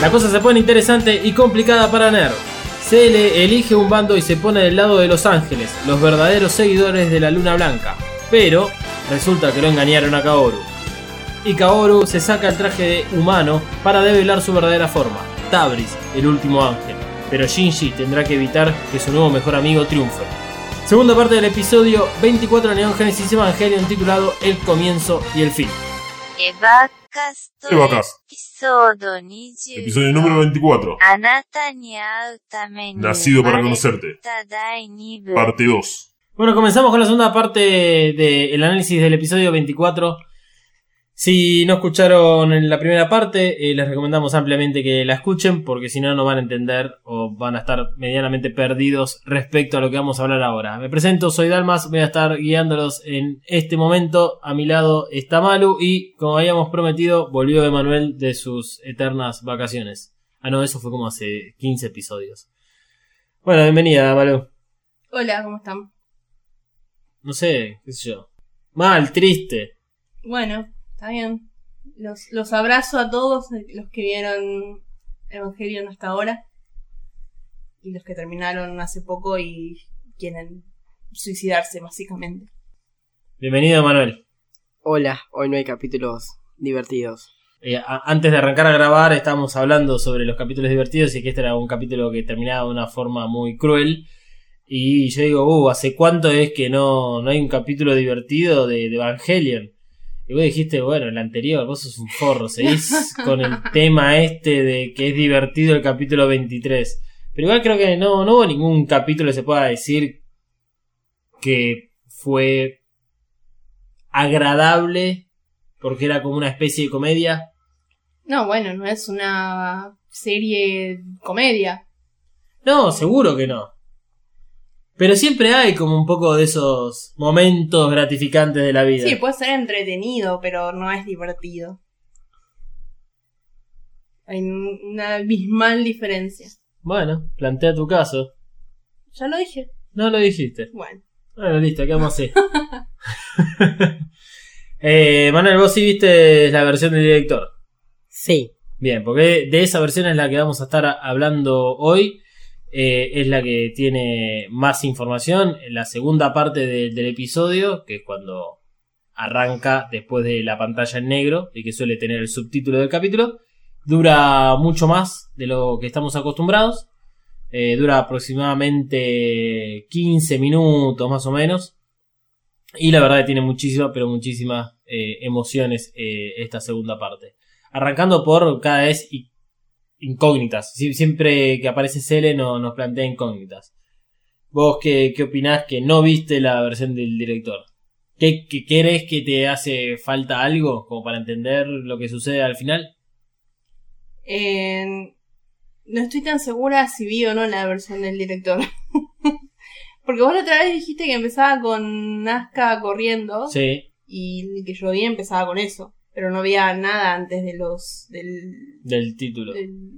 La cosa se pone interesante y complicada para Nerd. Se elige un bando y se pone del lado de Los Ángeles, los verdaderos seguidores de la Luna Blanca. Pero resulta que lo engañaron a Kaoru. Y Kaoru se saca el traje de humano para develar su verdadera forma, Tabris, el último ángel. Pero Shinji tendrá que evitar que su nuevo mejor amigo triunfe. Segunda parte del episodio 24 de Neon Genesis Evangelion titulado El comienzo y el fin. Eva Evocast. Evocast. Episodio, episodio número 24. Nacido para conocerte. Parte 2. Bueno, comenzamos con la segunda parte del de análisis del episodio 24 si no escucharon en la primera parte, eh, les recomendamos ampliamente que la escuchen porque si no, no van a entender o van a estar medianamente perdidos respecto a lo que vamos a hablar ahora. Me presento, soy Dalmas, voy a estar guiándolos en este momento. A mi lado está Malu y, como habíamos prometido, volvió Emanuel de sus eternas vacaciones. Ah, no, eso fue como hace 15 episodios. Bueno, bienvenida, Malu. Hola, ¿cómo están? No sé, qué sé yo. Mal, triste. Bueno, está bien. Los, los abrazo a todos los que vieron Evangelion hasta ahora. Y los que terminaron hace poco y quieren suicidarse, básicamente. Bienvenido, Manuel. Hola, hoy no hay capítulos divertidos. Eh, antes de arrancar a grabar, estábamos hablando sobre los capítulos divertidos y que este era un capítulo que terminaba de una forma muy cruel. Y yo digo, uh, ¿hace cuánto es que no, no hay un capítulo divertido de, de Evangelion? Y vos dijiste, bueno, el anterior, vos sos un forro, seguís con el tema este de que es divertido el capítulo 23. Pero igual creo que no, no hubo ningún capítulo que se pueda decir que fue agradable porque era como una especie de comedia. No, bueno, no es una serie comedia. No, seguro que no. Pero siempre hay como un poco de esos momentos gratificantes de la vida. Sí, puede ser entretenido, pero no es divertido. Hay una abismal diferencia. Bueno, plantea tu caso. Ya lo dije. No lo dijiste. Bueno. Bueno, listo, ¿qué vamos a hacer? eh, Manuel, vos sí viste la versión del director. Sí, Bien, porque de esa versión es la que vamos a estar hablando hoy. Eh, es la que tiene más información. La segunda parte de- del episodio, que es cuando arranca después de la pantalla en negro y que suele tener el subtítulo del capítulo, dura mucho más de lo que estamos acostumbrados. Eh, dura aproximadamente 15 minutos más o menos. Y la verdad que tiene muchísimas, pero muchísimas eh, emociones esta segunda parte. Arrancando por cada vez incógnitas. Sie- Siempre que aparece Cele no, nos plantea incógnitas. ¿Vos qué, qué opinás que no viste la versión del director? ¿Qué, qué crees que te hace falta algo como para entender lo que sucede al final? Eh, no estoy tan segura si vi o no la versión del director. Porque vos la otra vez dijiste que empezaba con Nazca corriendo Sí, y que yo vi empezaba con eso. Pero no había nada antes de los. del. del título. del-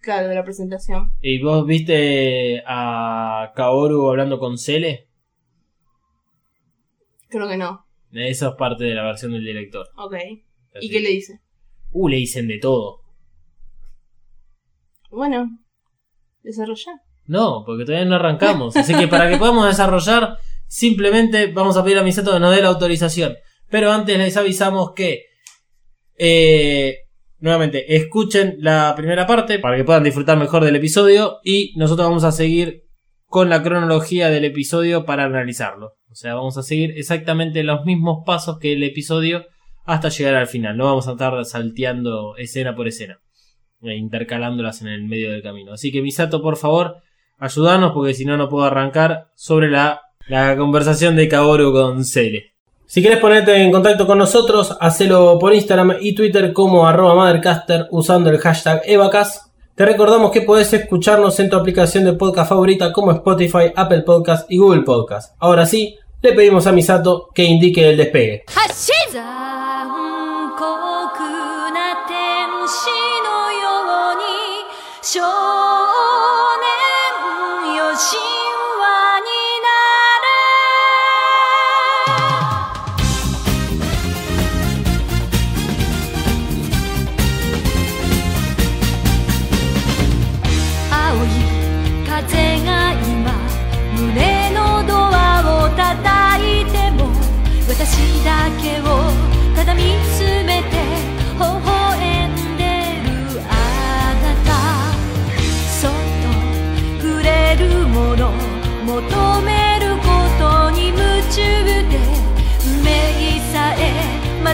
claro, de la presentación. ¿Y vos viste a Kaoru hablando con Cele? Creo que no. Esa es parte de la versión del director. Ok. Así ¿Y qué le dice? Uh, le dicen de todo. Bueno, desarrolla. No, porque todavía no arrancamos. Así que para que podamos desarrollar, simplemente vamos a pedir a Misato que nos dé la autorización. Pero antes les avisamos que, eh, nuevamente, escuchen la primera parte para que puedan disfrutar mejor del episodio. Y nosotros vamos a seguir con la cronología del episodio para analizarlo. O sea, vamos a seguir exactamente los mismos pasos que el episodio hasta llegar al final. No vamos a estar salteando escena por escena e intercalándolas en el medio del camino. Así que Misato, por favor, ayudanos porque si no, no puedo arrancar sobre la, la conversación de Kaoru con Cele. Si quieres ponerte en contacto con nosotros, hacelo por Instagram y Twitter como arroba Mothercaster usando el hashtag Evacas. Te recordamos que podés escucharnos en tu aplicación de podcast favorita como Spotify, Apple Podcast y Google Podcast. Ahora sí, le pedimos a Misato que indique el despegue. 残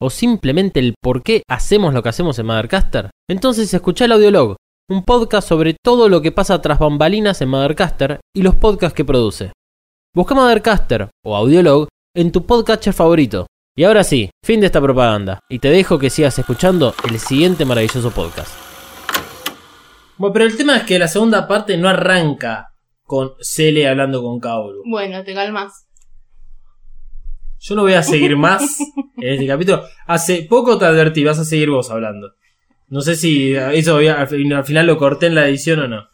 O simplemente el por qué hacemos lo que hacemos en Mothercaster? Entonces escucha el Audiolog, un podcast sobre todo lo que pasa tras bambalinas en Mothercaster y los podcasts que produce. Busca Mothercaster o Audiolog en tu podcatcher favorito. Y ahora sí, fin de esta propaganda, y te dejo que sigas escuchando el siguiente maravilloso podcast. Bueno, pero el tema es que la segunda parte no arranca con Cele hablando con Kaoru. Bueno, te calmas. Yo no voy a seguir más en este capítulo. Hace poco te advertí, vas a seguir vos hablando. No sé si eso al fin- al final lo corté en la edición o no.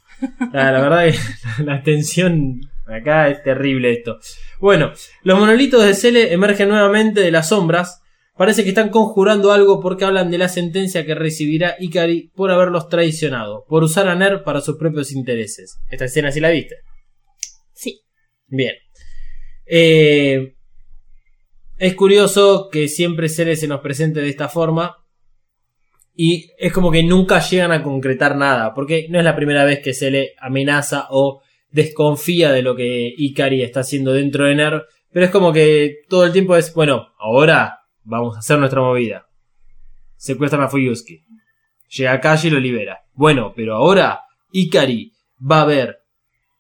Ah, La, verdad que la tensión acá es terrible esto. Bueno, los monolitos de Cele emergen nuevamente de las sombras. Parece que están conjurando algo porque hablan de la sentencia que recibirá Ikari por haberlos traicionado, por usar a Ner para sus propios intereses. Esta escena sí la viste. Sí. Bien. Eh, es curioso que siempre Cele se nos presente de esta forma. Y es como que nunca llegan a concretar nada. Porque no es la primera vez que Cele amenaza o desconfía de lo que Ikari está haciendo dentro de Ner. Pero es como que todo el tiempo es, bueno, ahora vamos a hacer nuestra movida. Secuestran a Fuyuski. Llega Kaji y lo libera. Bueno, pero ahora Ikari va a ver.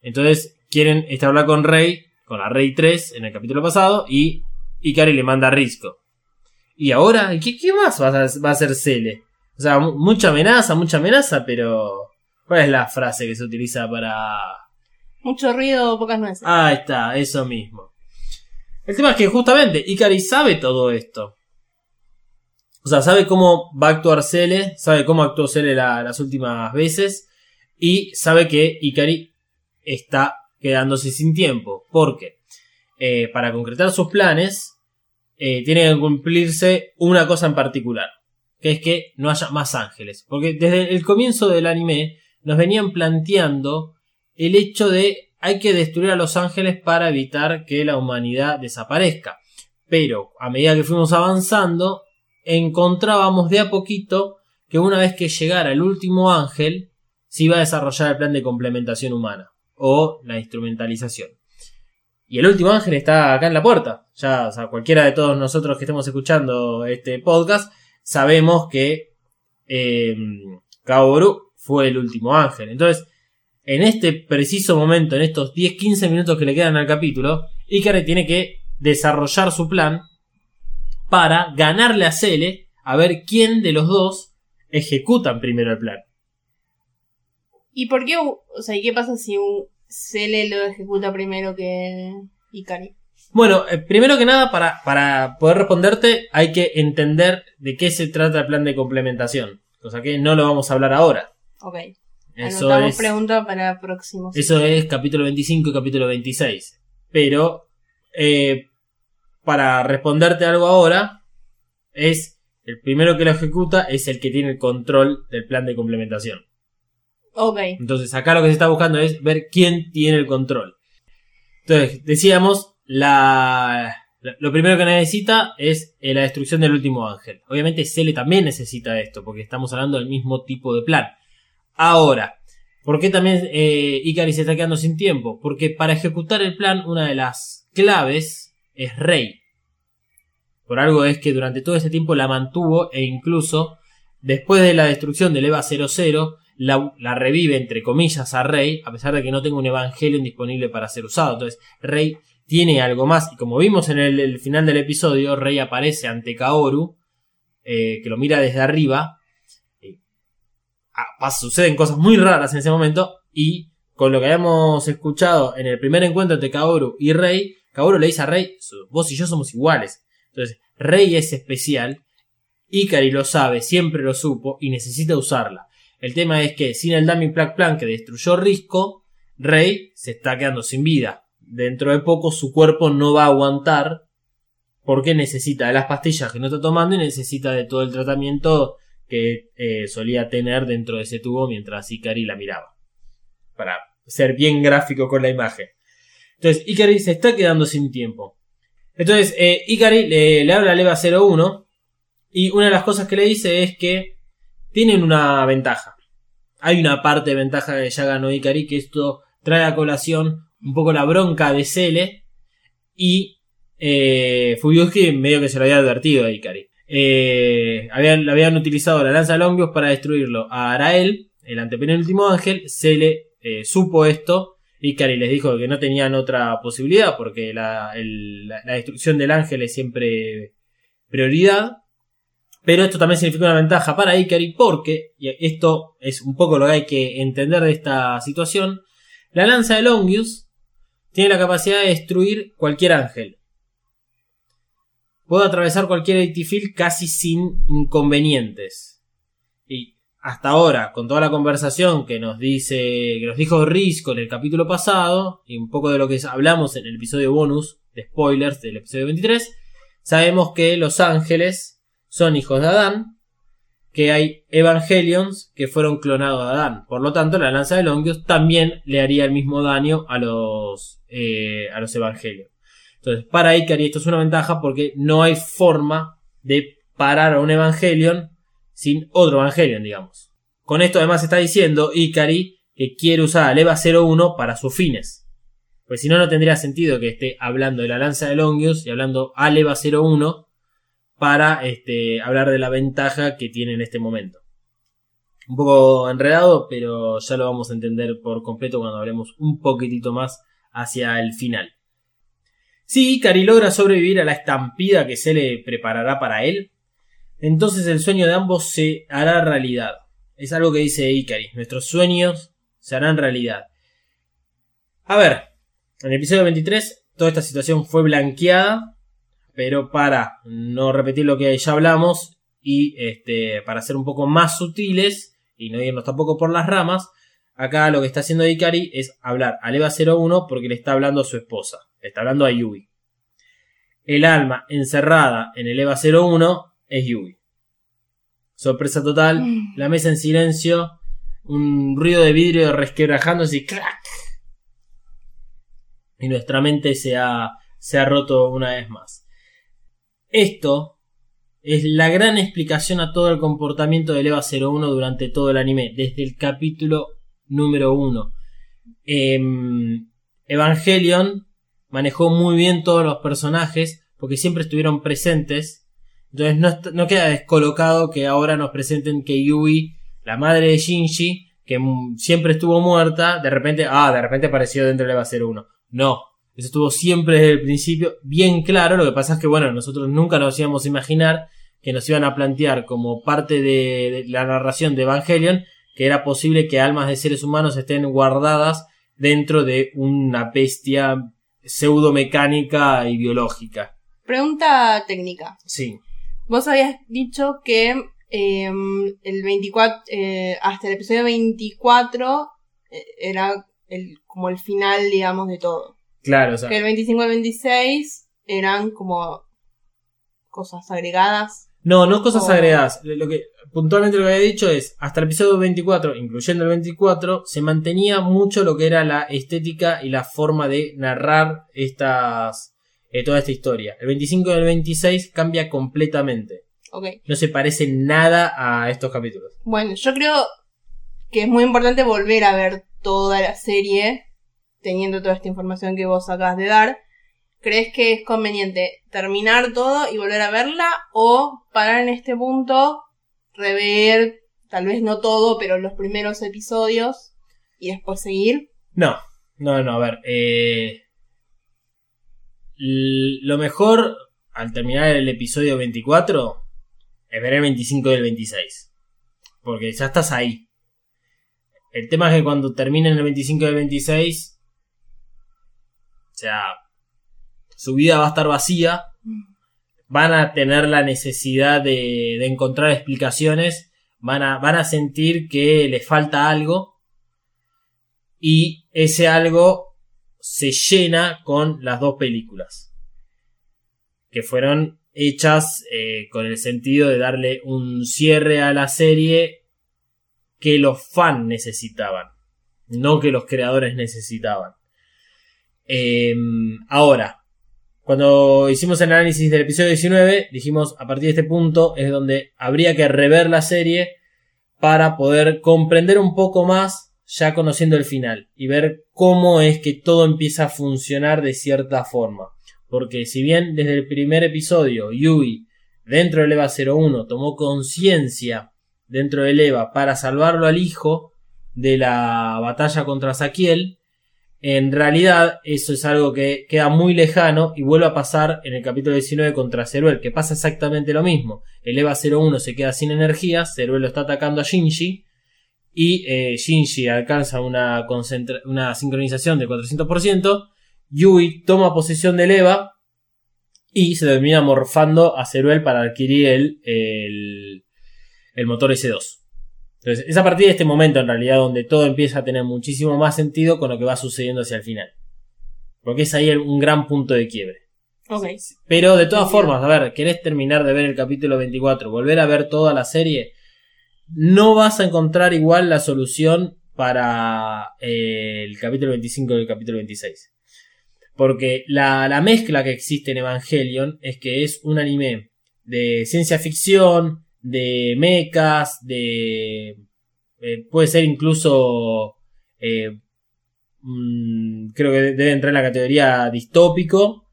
Entonces quieren hablar con Rey, con la Rey 3 en el capítulo pasado, y Ikari le manda a Risco. ¿Y ahora? ¿Qué, qué más va a, va a hacer Cele? O sea, mu- mucha amenaza, mucha amenaza, pero... ¿Cuál es la frase que se utiliza para...? Mucho ruido, pocas nueces. Ah, está, eso mismo. El tema es que justamente Ikari sabe todo esto. O sea, sabe cómo va a actuar Cele, sabe cómo actuó Cele la- las últimas veces y sabe que Ikari está quedándose sin tiempo. Porque eh, para concretar sus planes eh, tiene que cumplirse una cosa en particular, que es que no haya más ángeles. Porque desde el comienzo del anime nos venían planteando el hecho de hay que destruir a los ángeles para evitar que la humanidad desaparezca. Pero a medida que fuimos avanzando, encontrábamos de a poquito que una vez que llegara el último ángel, se iba a desarrollar el plan de complementación humana o la instrumentalización. Y el último ángel está acá en la puerta. Ya, o sea, cualquiera de todos nosotros que estemos escuchando este podcast, sabemos que eh, Kaoru fue el último ángel. Entonces, en este preciso momento, en estos 10-15 minutos que le quedan al capítulo, Ikari tiene que desarrollar su plan para ganarle a Cele a ver quién de los dos ejecutan primero el plan. ¿Y por qué? O sea, ¿y qué pasa si un Cele lo ejecuta primero que Ikari? Bueno, eh, primero que nada, para, para poder responderte, hay que entender de qué se trata el plan de complementación. Cosa que no lo vamos a hablar ahora. Ok. Eso Anotamos es, pregunta para próximos. eso es capítulo 25 y capítulo 26. Pero, eh, para responderte algo ahora, es el primero que lo ejecuta es el que tiene el control del plan de complementación. Ok. Entonces acá lo que se está buscando es ver quién tiene el control. Entonces, decíamos, la, lo primero que necesita es eh, la destrucción del último ángel. Obviamente Cele también necesita esto, porque estamos hablando del mismo tipo de plan. Ahora, ¿por qué también eh, Ikari se está quedando sin tiempo? Porque para ejecutar el plan, una de las claves es Rey. Por algo es que durante todo ese tiempo la mantuvo e incluso después de la destrucción del EVA 00, la, revive entre comillas a Rey, a pesar de que no tenga un Evangelion disponible para ser usado. Entonces, Rey tiene algo más. Y como vimos en el, final del episodio, Rey aparece ante Kaoru, eh, que lo mira desde arriba. Eh, suceden cosas muy raras en ese momento. Y con lo que habíamos escuchado en el primer encuentro entre Kaoru y Rey, Kaoru le dice a Rey, "Su- vos y yo somos iguales. Entonces, Rey es especial. Ikari lo sabe, siempre lo supo y necesita usarla. El tema es que sin el Dummy Plan que destruyó Risco, Rey se está quedando sin vida. Dentro de poco su cuerpo no va a aguantar porque necesita de las pastillas que no está tomando y necesita de todo el tratamiento que eh, solía tener dentro de ese tubo mientras Ikari la miraba. Para ser bien gráfico con la imagen. Entonces, Ikari se está quedando sin tiempo. Entonces, eh, Ikari le, le habla a Leva 01 y una de las cosas que le dice es que tienen una ventaja. Hay una parte de ventaja que ya ganó Ikari, que esto trae a colación un poco la bronca de Cele y eh, medio que se lo había advertido a Ikari. Eh, habían, utilizado la lanza de Longios para destruirlo a Arael, el antepenúltimo ángel. Cele eh, supo esto. Ikari les dijo que no tenían otra posibilidad porque la destrucción del ángel es siempre prioridad. Pero esto también significa una ventaja para Ikari porque, y esto es un poco lo que hay que entender de esta situación, la lanza de Longius tiene la capacidad de destruir cualquier ángel. Puede atravesar cualquier edificio casi sin inconvenientes. Y hasta ahora, con toda la conversación que nos dice, que nos dijo Risco en el capítulo pasado, y un poco de lo que hablamos en el episodio bonus de spoilers del episodio 23, sabemos que los ángeles son hijos de Adán, que hay Evangelions que fueron clonados de Adán. Por lo tanto, la lanza de Longius también le haría el mismo daño a los, eh, a los Evangelions. Entonces, para Ikari esto es una ventaja porque no hay forma de parar a un Evangelion sin otro Evangelion, digamos. Con esto además está diciendo Ikari que quiere usar al EVA 01 para sus fines. Pues si no, no tendría sentido que esté hablando de la lanza de Longius y hablando al EVA 01 para este, hablar de la ventaja que tiene en este momento. Un poco enredado, pero ya lo vamos a entender por completo cuando hablemos un poquitito más hacia el final. Si Ikari logra sobrevivir a la estampida que se le preparará para él, entonces el sueño de ambos se hará realidad. Es algo que dice Ikari. Nuestros sueños se harán realidad. A ver, en el episodio 23 toda esta situación fue blanqueada, pero para no repetir lo que ya hablamos y este, para ser un poco más sutiles y no irnos tampoco por las ramas, acá lo que está haciendo Ikari es hablar al EVA 01 porque le está hablando a su esposa, le está hablando a Yui. El alma encerrada en el EVA 01 es Yui. Sorpresa total, la mesa en silencio, un ruido de vidrio resquebrajándose y crack. Y nuestra mente se ha, se ha roto una vez más. Esto es la gran explicación a todo el comportamiento del EVA 01 durante todo el anime, desde el capítulo número 1. Em, Evangelion manejó muy bien todos los personajes porque siempre estuvieron presentes. Entonces no, queda descolocado que ahora nos presenten que Yui, la madre de Shinji, que siempre estuvo muerta, de repente, ah, de repente apareció dentro del EVA 01. No, eso estuvo siempre desde el principio bien claro. Lo que pasa es que, bueno, nosotros nunca nos íbamos a imaginar que nos iban a plantear como parte de, de la narración de Evangelion que era posible que almas de seres humanos estén guardadas dentro de una bestia pseudomecánica y biológica. Pregunta técnica. Sí. Vos habías dicho que eh, el 24, eh, hasta el episodio 24 eh, era el, como el final, digamos, de todo. Claro, o sea, Que el 25 y el 26 eran como cosas agregadas. No, no cosas agregadas. Lo que puntualmente lo que había dicho es, hasta el episodio 24, incluyendo el 24, se mantenía mucho lo que era la estética y la forma de narrar estas eh, toda esta historia. El 25 y el 26 cambia completamente. Ok. No se parece nada a estos capítulos. Bueno, yo creo que es muy importante volver a ver toda la serie, teniendo toda esta información que vos acabas de dar. ¿Crees que es conveniente terminar todo y volver a verla o parar en este punto, rever, tal vez no todo, pero los primeros episodios y después seguir. No, no, no, a ver. eh, lo mejor al terminar el episodio 24 es ver el 25 y el 26. Porque ya estás ahí. El tema es que cuando terminen el 25 y el 26, o sea, su vida va a estar vacía. Van a tener la necesidad de, encontrar explicaciones. Van a, van a sentir que les falta algo y ese algo se llena con las dos películas que fueron hechas eh, con el sentido de darle un cierre a la serie que los fans necesitaban, no que los creadores necesitaban. Eh, ahora, cuando hicimos el análisis del episodio 19, dijimos a partir de este punto es donde habría que rever la serie para poder comprender un poco más ya conociendo el final y ver cómo es que todo empieza a funcionar de cierta forma. Porque si bien desde el primer episodio Yui dentro del EVA 01 tomó conciencia dentro del EVA para salvarlo al hijo de la batalla contra Saquiel, en realidad eso es algo que queda muy lejano y vuelve a pasar en el capítulo 19 contra Ceruel, que pasa exactamente lo mismo. El EVA 01 se queda sin energía, Ceruel lo está atacando a Shinji y eh, Shinji alcanza una, una sincronización del 400%, Yui toma posesión del EVA y se termina morfando a Ceruel para adquirir el, el, el motor S2. Entonces, es a partir de este momento en realidad donde todo empieza a tener muchísimo más sentido con lo que va sucediendo hacia el final. Porque es ahí el- un gran punto de quiebre. Ok. Pero de todas Entiendo. formas, a ver, querés terminar de ver el capítulo 24, volver a ver toda la serie, no vas a encontrar igual la solución para eh, el capítulo 25 y el capítulo 26. Porque la, la mezcla que existe en Evangelion es que es un anime de ciencia ficción, de mechas, de... eh, puede ser incluso... eh, mm, creo que debe entrar en la categoría distópico,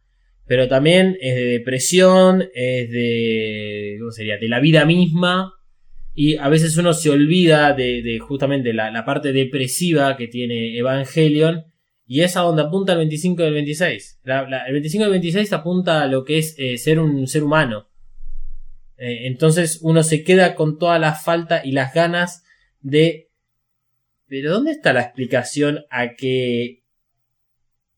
pero también es de depresión, es de... ¿Cómo sería? De la vida misma. Y a veces uno se olvida de, justamente la, parte depresiva que tiene Evangelion. Y es a donde apunta el 25 y el 26. La- la- el 25 y el 26 apunta a lo que es eh, ser un ser humano. Eh, entonces uno se queda con toda la falta y las ganas de... Pero ¿dónde está la explicación a que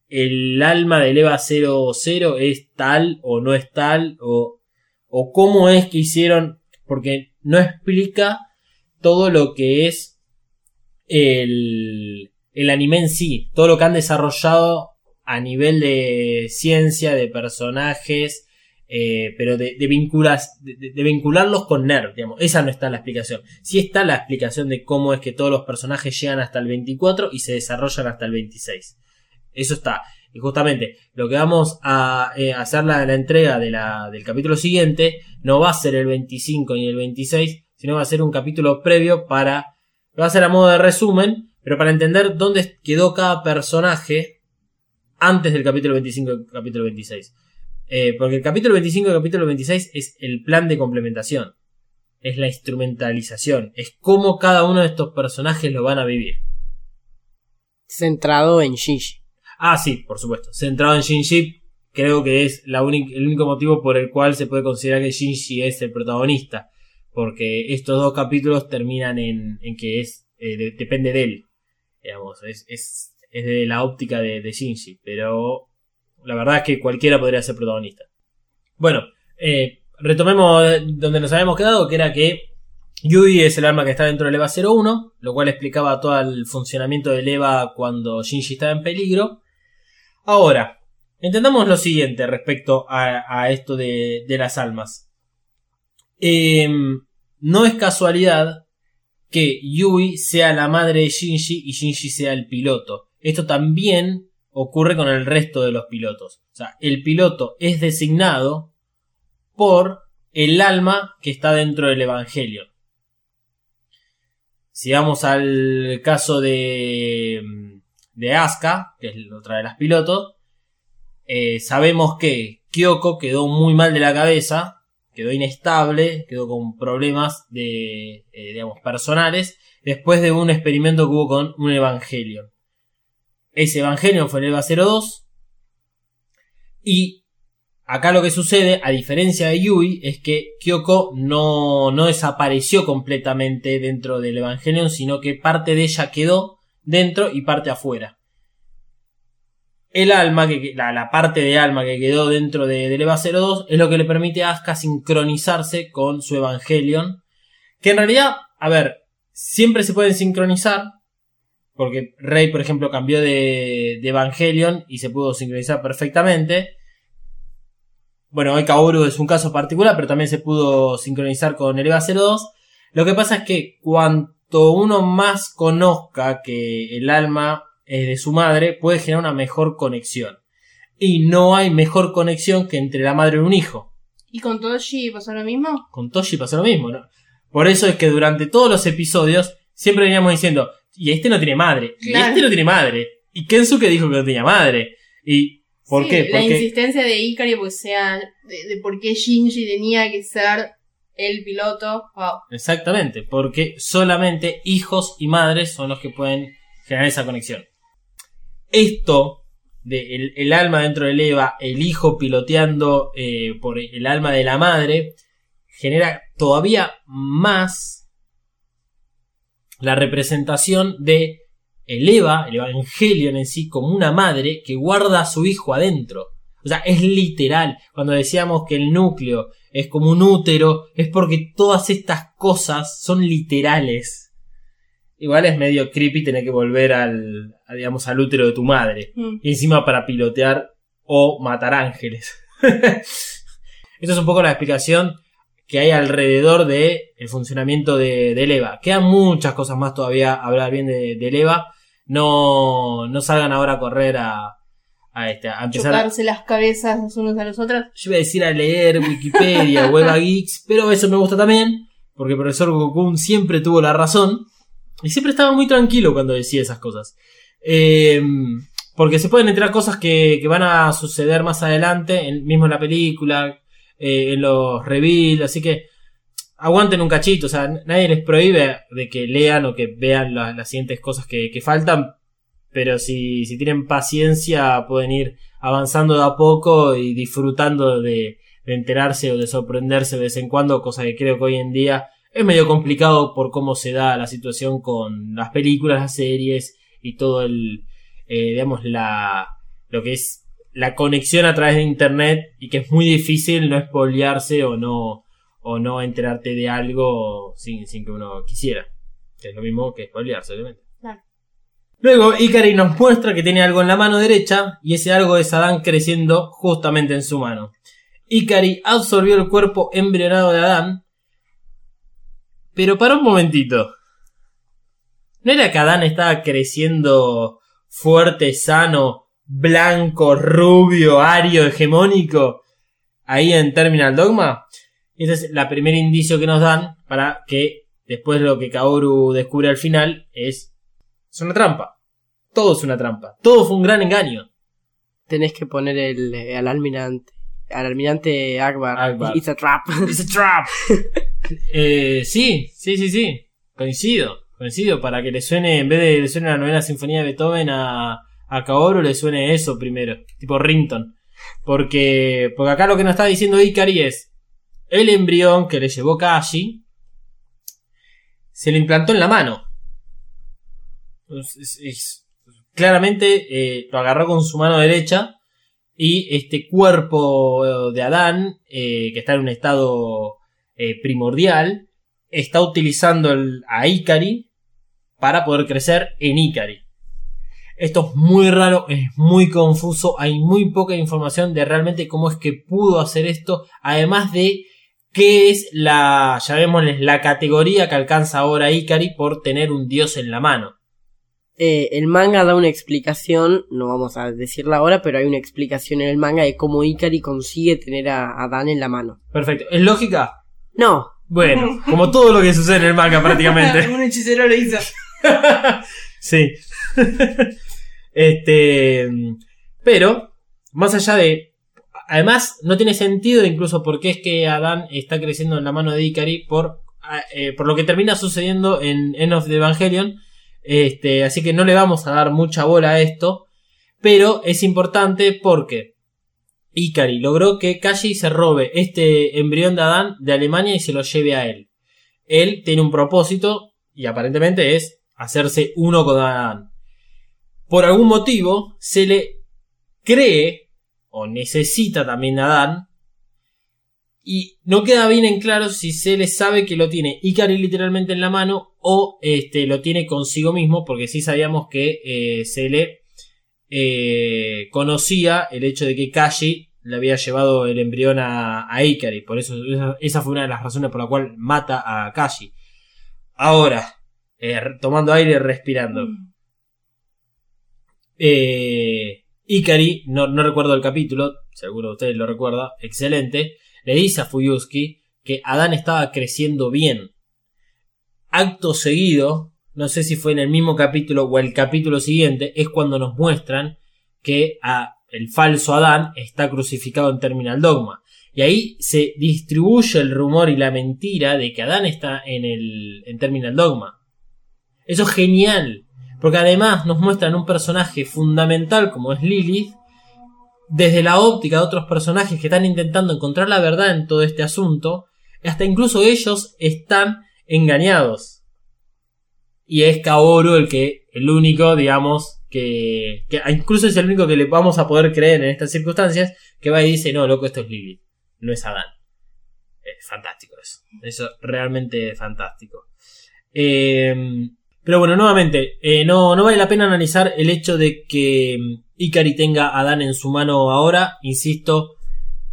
el alma del EVA 00 es tal o no es tal? O, o cómo es que hicieron... Porque no explica todo lo que es el, el anime en sí, todo lo que han desarrollado a nivel de ciencia, de personajes, eh, pero de, de, vinculas- de- de- vincularlos con Nerd, digamos. Esa no está la explicación. Sí está la explicación de cómo es que todos los personajes llegan hasta el 24 y se desarrollan hasta el 26. Eso está. Y justamente lo que vamos a eh, hacer la, la entrega de la, del capítulo siguiente no va a ser el 25 ni el 26, sino va a ser un capítulo previo para... Va a ser a modo de resumen, pero para entender dónde quedó cada personaje antes del capítulo 25 y capítulo 26. Eh, porque el capítulo 25 y el capítulo 26 es el plan de complementación. Es la instrumentalización. Es cómo cada uno de estos personajes lo van a vivir. Centrado en Shinji. Ah, sí, por supuesto. Centrado en Shinji, creo que es la el único motivo por el cual se puede considerar que Shinji es el protagonista. Porque estos dos capítulos terminan en, en que es eh, de- depende de él. Digamos, es, es, es de la óptica de, de Shinji. Pero la verdad es que cualquiera podría ser protagonista. Bueno, eh, retomemos donde nos habíamos quedado, que era que Yui es el arma que está dentro del EVA 01, lo cual explicaba todo el funcionamiento del EVA cuando Shinji estaba en peligro. Ahora, entendamos lo siguiente respecto a, esto de, de las almas. Em, no es casualidad que Yui sea la madre de Shinji y Shinji sea el piloto. Esto también ocurre con el resto de los pilotos. O sea, el piloto es designado por el alma que está dentro del Evangelio. Si vamos al caso de, de Asuka, que es otra de las pilotos, eh, sabemos que Kyoko quedó muy mal de la cabeza, quedó inestable, quedó con problemas de, eh, digamos, personales, después de un experimento que hubo con un Evangelion. Ese Evangelion fue el EVA 02, y acá lo que sucede, a diferencia de Yui, es que Kyoko no, no desapareció completamente dentro del Evangelion, sino que parte de ella quedó dentro y parte afuera. El alma, que, la, la parte de alma que quedó dentro de, del EVA 02 es lo que le permite a Asuka sincronizarse con su Evangelion. Que en realidad, a ver, siempre se pueden sincronizar. Porque Rey, por ejemplo, cambió de, de Evangelion y se pudo sincronizar perfectamente. Bueno, hoy Kaoru es un caso particular, pero también se pudo sincronizar con el EVA 02. Lo que pasa es que cuanto uno más conozca que el alma es de su madre, puede generar una mejor conexión. Y no hay mejor conexión que entre la madre y un hijo. ¿Y con Toshi pasó lo mismo? Con Toshi pasó lo mismo, ¿no? Por eso es que durante todos los episodios siempre veníamos diciendo, y este no tiene madre, y Claro. este no tiene madre, y Kensuke dijo que no tenía madre. ¿Y por Sí, qué? La Porque insistencia de Ikari, pues sea de, de por qué Shinji tenía que ser el piloto. Wow. Exactamente, porque solamente hijos y madres son los que pueden generar esa conexión. Esto de el, el alma dentro del Eva, el hijo piloteando eh, por el alma de la madre, genera todavía más la representación de el Eva, el Evangelion en sí, como una madre que guarda a su hijo adentro. O sea, es literal. Cuando decíamos que el núcleo es como un útero, es porque todas estas cosas son literales. Igual es medio creepy tener que volver al, a, digamos, al útero de tu madre. Mm. Y encima para pilotear o matar ángeles. Esto es un poco la explicación que hay alrededor de el funcionamiento de, del EVA. Quedan muchas cosas más todavía a hablar bien de, del EVA. No, no salgan ahora a correr a, a, este, a empezar a, Chocarse las cabezas los unos a los otros. yo iba a decir a leer Wikipedia o Eva Geeks, pero eso me gusta también, porque el profesor Gokun siempre tuvo la razón y siempre estaba muy tranquilo cuando decía esas cosas. Eh, porque se pueden enterar cosas que, que van a suceder más adelante, en- mismo en la película, eh, en los reveals, así que aguanten un cachito, o sea, nadie les prohíbe de que lean o que vean la- las siguientes cosas que, faltan, pero si, si tienen paciencia pueden ir avanzando de a poco y disfrutando de, de enterarse o de sorprenderse de vez en cuando, cosa que creo que hoy en día es medio complicado por cómo se da la situación con las películas, las series y todo el, eh, digamos, la, lo que es la conexión a través de internet y que es muy difícil no espolearse o no, o no enterarte de algo sin, sin que uno quisiera. Que es lo mismo que espolearse, obviamente. Claro. Luego, Ikari nos muestra que tiene algo en la mano derecha y ese algo es Adán creciendo justamente en su mano. Ikari absorbió el cuerpo embrionado de Adán. Pero para un momentito. ¿No era que Adán estaba creciendo fuerte, sano, blanco, rubio, ario, hegemónico? Ahí en Terminal Dogma. Ese es la primer indicio que nos dan para que después lo que Kaoru descubre al final es, es una trampa. Todo es una trampa. Todo fue un gran engaño. Tenés que poner el, al almirante. Al almirante Akbar. Akbar. It's a trap. It's a trap. eh, sí, sí, sí, sí. Coincido. Coincido. Para que le suene, en vez de le suene la novena sinfonía de Beethoven a, a Kaoru, le suene eso primero. Tipo Rington. Porque, porque acá lo que nos está diciendo Ikari es el embrión que le llevó Kashi se le implantó en la mano. Claramente eh, lo agarró con su mano derecha y este cuerpo de Adán, eh, que está en un estado eh, primordial, está utilizando el- a Ikari para poder crecer en Ikari. Esto es muy raro, es muy confuso, hay muy poca información de realmente cómo es que pudo hacer esto, además de qué es la, llamémosle, la categoría que alcanza ahora Ikari por tener un dios en la mano. Eh, el manga da una explicación, no vamos a decirla ahora, pero hay una explicación en el manga de cómo Ikari consigue tener a, a Dan en la mano. Perfecto, ¿es lógica? No, Bueno, como todo lo que sucede en el manga prácticamente. Un hechicero lo hizo. sí. este. Pero, más allá de. Además, no tiene sentido incluso porque es que Adán está creciendo en la mano de Ikari por, ah, eh, por lo que termina sucediendo en End of the Evangelion. Este, así que no le vamos a dar mucha bola a esto. Pero es importante porque Ikari logró que Kashi se robe este embrión de Adán de Alemania y se lo lleve a él. Él tiene un propósito y aparentemente es hacerse uno con Adán. Por algún motivo se le cree o necesita también a Adán y no queda bien en claro si se le sabe que lo tiene Ikari literalmente en la mano o este, lo tiene consigo mismo, porque sí sabíamos que eh, se le eh, conocía el hecho de que Kashi le había llevado el embrión a, a. Por eso, esa, fue una de las razones por la cual mata a Kashi. Ahora, eh, tomando aire respirando. Eh, Ikari, no, recuerdo el capítulo, seguro ustedes lo recuerda, excelente, le dice a Fuyuski que Adán estaba creciendo bien. Acto seguido, no sé si fue en el mismo capítulo o el capítulo siguiente, es cuando nos muestran que el falso Adán está crucificado en Terminal Dogma. Y ahí se distribuye el rumor y la mentira de que Adán está en el en Terminal Dogma. Eso es genial, porque además nos muestran un personaje fundamental como es Lilith, desde la óptica de otros personajes que están intentando encontrar la verdad en todo este asunto, hasta incluso ellos están engañados. Y es Kaoru el que, el único, digamos, que, que incluso es el único que le vamos a poder creer en estas circunstancias, que va y dice, no, loco, esto es Lilith, no es Adán. Es fantástico eso. Eso realmente fantástico. Eh, pero bueno, nuevamente, eh, no, no vale la pena analizar el hecho de que mm, Ikari tenga a Adán en su mano ahora. Insisto,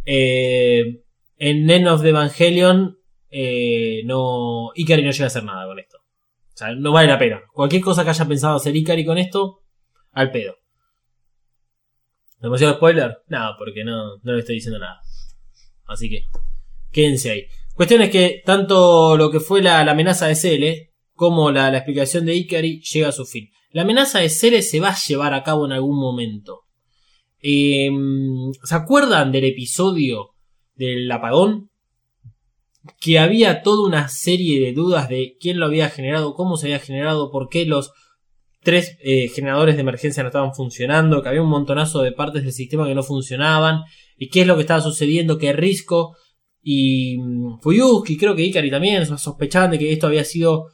eh, en End of the Evangelion, eh, no, Ikari no llega a hacer nada con esto. O sea, no vale la pena. Cualquier cosa que haya pensado hacer Ikari con esto, al pedo. ¿Demasiado spoiler? No, porque no, no le estoy diciendo nada. Así que, quédense ahí. Cuestión es que tanto lo que fue la, la amenaza de Cele como la, explicación de Ikari llega a su fin. La amenaza de Cele se va a llevar a cabo en algún momento. Eh, ¿Se acuerdan del episodio del apagón? Que había toda una serie de dudas de quién lo había generado, cómo se había generado, por qué los tres eh, generadores de emergencia no estaban funcionando, que había un montonazo de partes del sistema que no funcionaban, y qué es lo que estaba sucediendo, que Risco y mm, Fuyuski, creo que Ikari también sospechaban de que esto había sido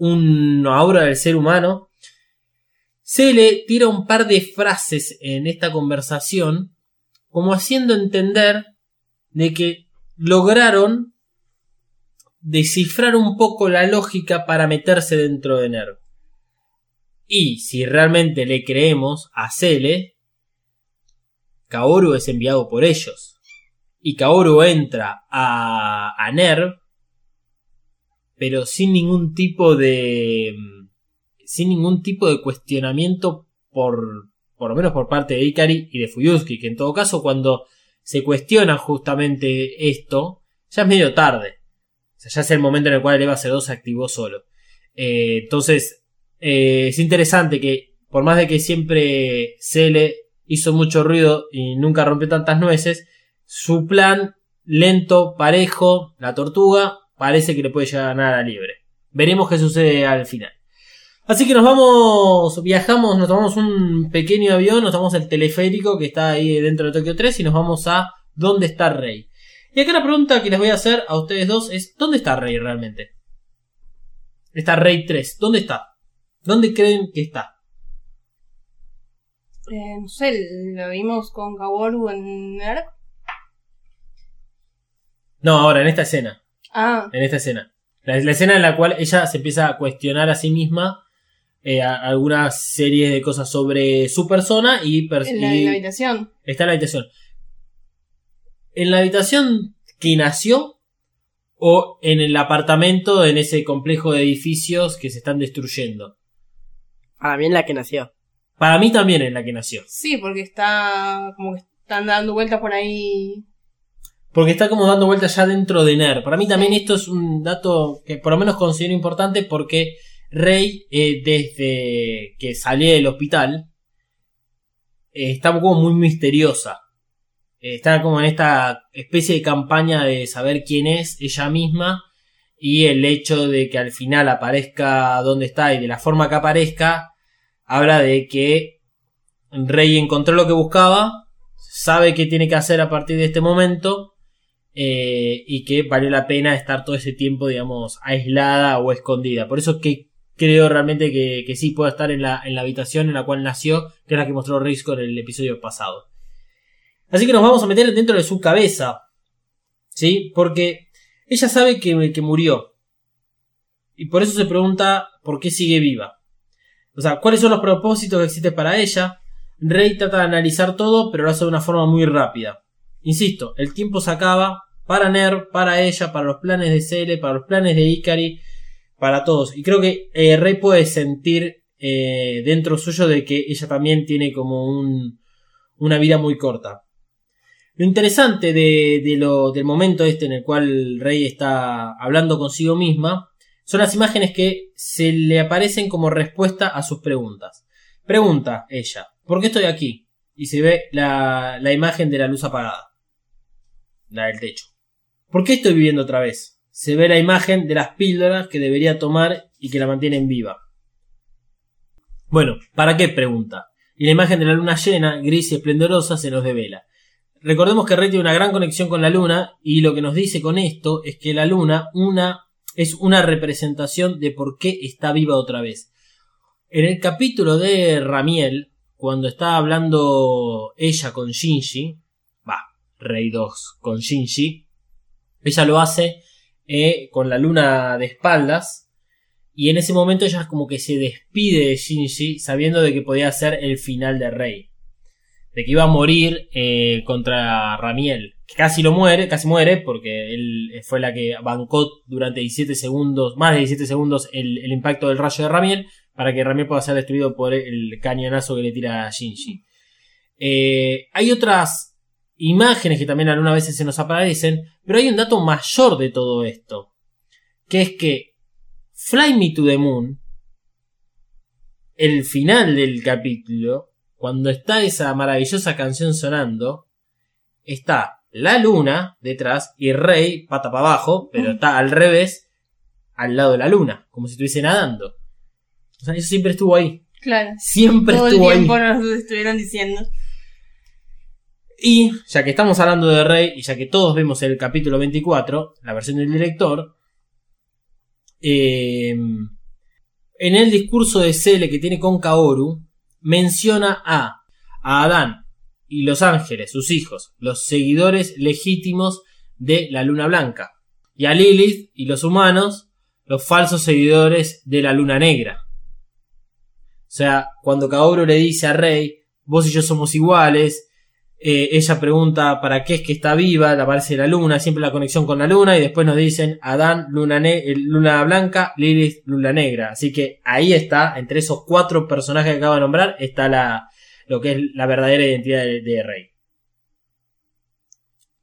una obra del ser humano. Se tira un par de frases en esta conversación, como haciendo entender de que lograron descifrar un poco la lógica para meterse dentro de NERV. Y si realmente le creemos a Cele, Kaoru es enviado por ellos. Y Kaoru entra a, a NERV, pero sin ningún tipo de. sin ningún tipo de cuestionamiento por. por lo menos por parte de Ikari y de Fuyuski, que en todo caso cuando se cuestiona justamente esto, ya es medio tarde. O sea, ya es el momento en el cual el EVA C2 se activó solo. Eh, entonces, eh, es interesante que, por más de que siempre Cele hizo mucho ruido y nunca rompió tantas nueces, su plan lento, parejo, la tortuga, parece que le puede llegar a ganar a libre. Veremos qué sucede al final. Así que nos vamos, viajamos, nos tomamos un pequeño avión, nos tomamos el teleférico que está ahí dentro de Tokio 3 y nos vamos a ¿Dónde está Rey? Y acá la pregunta que les voy a hacer a ustedes dos es ¿Dónde está Rey realmente? Está Rey 3, ¿dónde está? ¿Dónde creen que está? Eh, no sé, lo vimos con Kaworu en NERV. No, ahora, en esta escena. Ah, En esta escena. La, la escena en la cual ella se empieza a cuestionar a sí misma eh, a- algunas series de cosas sobre su persona y, pers- en la, y la habitación. está en la habitación. ¿En la habitación que nació? ¿O en el apartamento, en ese complejo de edificios que se están destruyendo? Para mí en la que nació. Para mí también en la que nació. Sí, porque está como que están dando vueltas por ahí. Porque está como dando vueltas ya dentro de NER. Para mí también esto es un dato que por lo menos considero importante porque Rey, eh, desde que salió del hospital, eh, está como muy misteriosa. eh, está como en esta especie de campaña de saber quién es ella misma y el hecho de que al final aparezca donde está y de la forma que aparezca, habla de que Rey encontró lo que buscaba, sabe qué tiene que hacer a partir de este momento eh, y que valió la pena estar todo ese tiempo, digamos, aislada o escondida. Por eso que creo realmente que, que sí puede estar en la, en la habitación en la cual nació, que es la que mostró Risco en el episodio pasado. Así que nos vamos a meter dentro de su cabeza. ¿Sí? Porque ella sabe que, que murió. Y por eso se pregunta por qué sigue viva. O sea, cuáles son los propósitos que existen para ella. Rey trata de analizar todo, pero lo hace de una forma muy rápida. Insisto, el tiempo se acaba para Ner, para ella, para los planes de Cele, para los planes de Ikari, para todos. Y creo que eh, Rey puede sentir eh, dentro suyo de que ella también tiene como un, una vida muy corta. Lo interesante de, de lo, del momento este en el cual Rey está hablando consigo misma son las imágenes que se le aparecen como respuesta a sus preguntas. Pregunta ella, ¿por qué estoy aquí? Y se ve la, la imagen de la luz apagada. La del techo. ¿Por qué estoy viviendo otra vez? Se ve la imagen de las píldoras que debería tomar y que la mantienen viva. Bueno, ¿para qué pregunta? Y la imagen de la luna llena, gris y esplendorosa, se nos devela. Recordemos que Rey tiene una gran conexión con la luna y lo que nos dice con esto es que la luna una, es una representación de por qué está viva otra vez. En el capítulo de Ramiel, cuando está hablando ella con Shinji, Rey 2 con Shinji, ella lo hace eh, con la luna de espaldas y en ese momento ella como que se despide de Shinji sabiendo de que podía ser el final de Rey de que iba a morir eh, contra Ramiel. Que casi lo muere, casi muere, porque él fue la que bancó durante 17 segundos, más de 17 segundos, el, impacto del rayo de Ramiel, para que Ramiel pueda ser destruido por el cañonazo que le tira a Shinji. Eh, hay otras imágenes que también algunas veces se nos aparecen, pero hay un dato mayor de todo esto, que es que Fly Me to the Moon, el final del capítulo, cuando está esa maravillosa canción sonando, está la luna detrás y Rey pata para abajo, pero está al revés, al lado de la luna, como si estuviese nadando. O sea, eso siempre estuvo ahí. Claro. Siempre Todo el estuvo ahí. tiempo nos estuvieron diciendo. Y ya que estamos hablando de Rey y ya que todos vemos el capítulo 24, la versión del director, eh, en el discurso de Cele que tiene con Kaoru, menciona a, a Adán y los ángeles, sus hijos, los seguidores legítimos de la luna blanca, y a Lilith y los humanos, los falsos seguidores de la luna negra. O sea, cuando Kaoru le dice a Rey, vos y yo somos iguales, eh, ella pregunta para qué es que está viva, le aparece la luna, siempre la conexión con la luna, y después nos dicen Adán, luna, ne- eh, luna blanca, Lilith, luna negra. Así que ahí está, entre esos cuatro personajes que acabo de nombrar, está la, lo que es la verdadera identidad de, de Rey.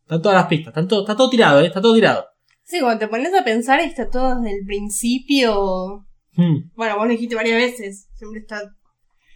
Están todas las pistas, están todo- está todo tirado, ¿eh? está todo tirado. Sí, cuando te pones a pensar, está todo desde el principio. Hmm. Bueno, vos lo dijiste varias veces. Siempre está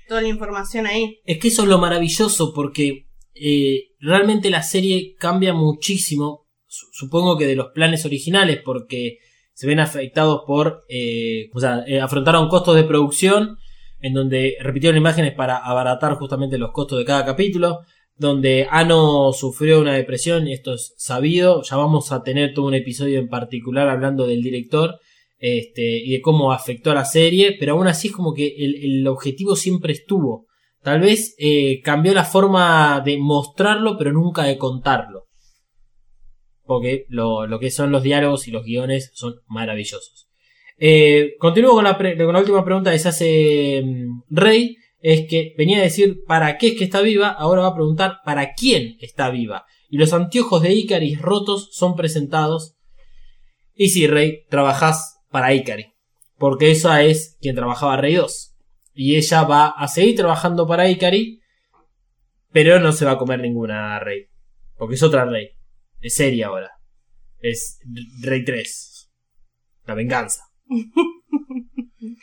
toda la información ahí. Es que eso es lo maravilloso porque eh, realmente la serie cambia muchísimo, su- supongo que de los planes originales, porque se ven afectados por, eh, o sea, eh, afrontaron costos de producción en donde repitieron imágenes para abaratar justamente los costos de cada capítulo, donde Ano sufrió una depresión, y esto es sabido, ya vamos a tener todo un episodio en particular hablando del director, este, y de cómo afectó a la serie, pero aún así es como que el objetivo siempre estuvo. Tal vez eh, cambió la forma de mostrarlo, pero nunca de contarlo. Porque lo, lo que son los diálogos y los guiones son maravillosos. Eh, continúo con la, con la última pregunta que se hace mm, Rey. Es que venía a decir para qué es que está viva, ahora va a preguntar para quién está viva. Y los anteojos de Icaris rotos son presentados. Y sí, Rey, trabajás para Ikari. Porque esa es quien trabajaba Rey 2. Y ella va a seguir trabajando para Ikari. Pero no se va a comer ninguna Rey. Porque es otra Rey. Es seria ahora. Es Rey 3. La venganza.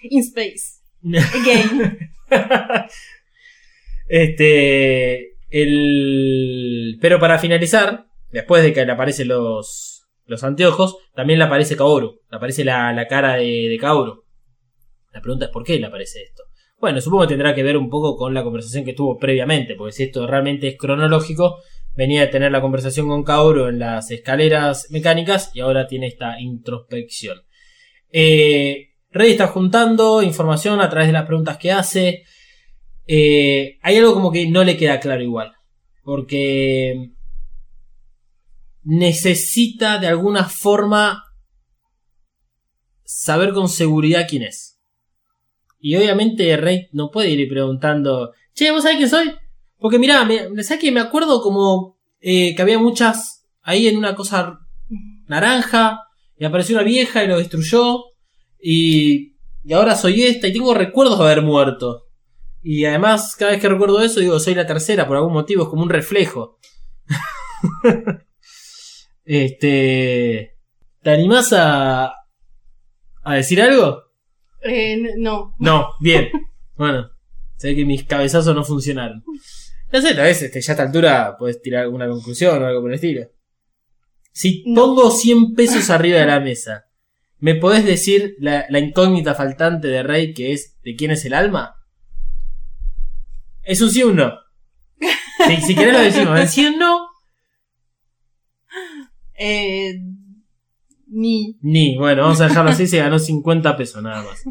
In space. Again. este. El... Pero para finalizar, después de que le aparecen los, los anteojos, también le aparece Kaoru. Le aparece la, la cara de, de Kaoru. La pregunta es por qué le aparece esto. Bueno, supongo que tendrá que ver un poco con la conversación que tuvo previamente, porque si esto realmente es cronológico, venía de tener la conversación con Kaoru en las escaleras mecánicas y ahora tiene esta introspección. Eh, Rey está juntando información a través de las preguntas que hace. Eh, hay algo como que no le queda claro igual. Porque necesita de alguna forma saber con seguridad quién es. Y obviamente Rey no puede ir preguntando, che, ¿vos sabés quién soy? Porque mirá, me, ¿sabés que me acuerdo como eh, que había muchas ahí en una cosa naranja y apareció una vieja y lo destruyó y, y ahora soy esta y tengo recuerdos de haber muerto. Y además, cada vez que recuerdo eso, digo, soy la tercera, por algún motivo, es como un reflejo. este. ¿Te animás a. a decir algo? Eh, no. No, bien. Bueno, sé que mis cabezazos no funcionaron. No sé, tal vez este, ya a esta altura puedes tirar alguna conclusión o algo por el estilo. Si No. pongo 100 pesos arriba de la mesa, ¿me podés decir la, la incógnita faltante de Rey que es de quién es el alma? ¿Es un sí o un no? Si, si querés lo decimos, ¿es sí o un no? Eh, ni. Ni, bueno, vamos a dejarlo así, se ganó 50 pesos nada más.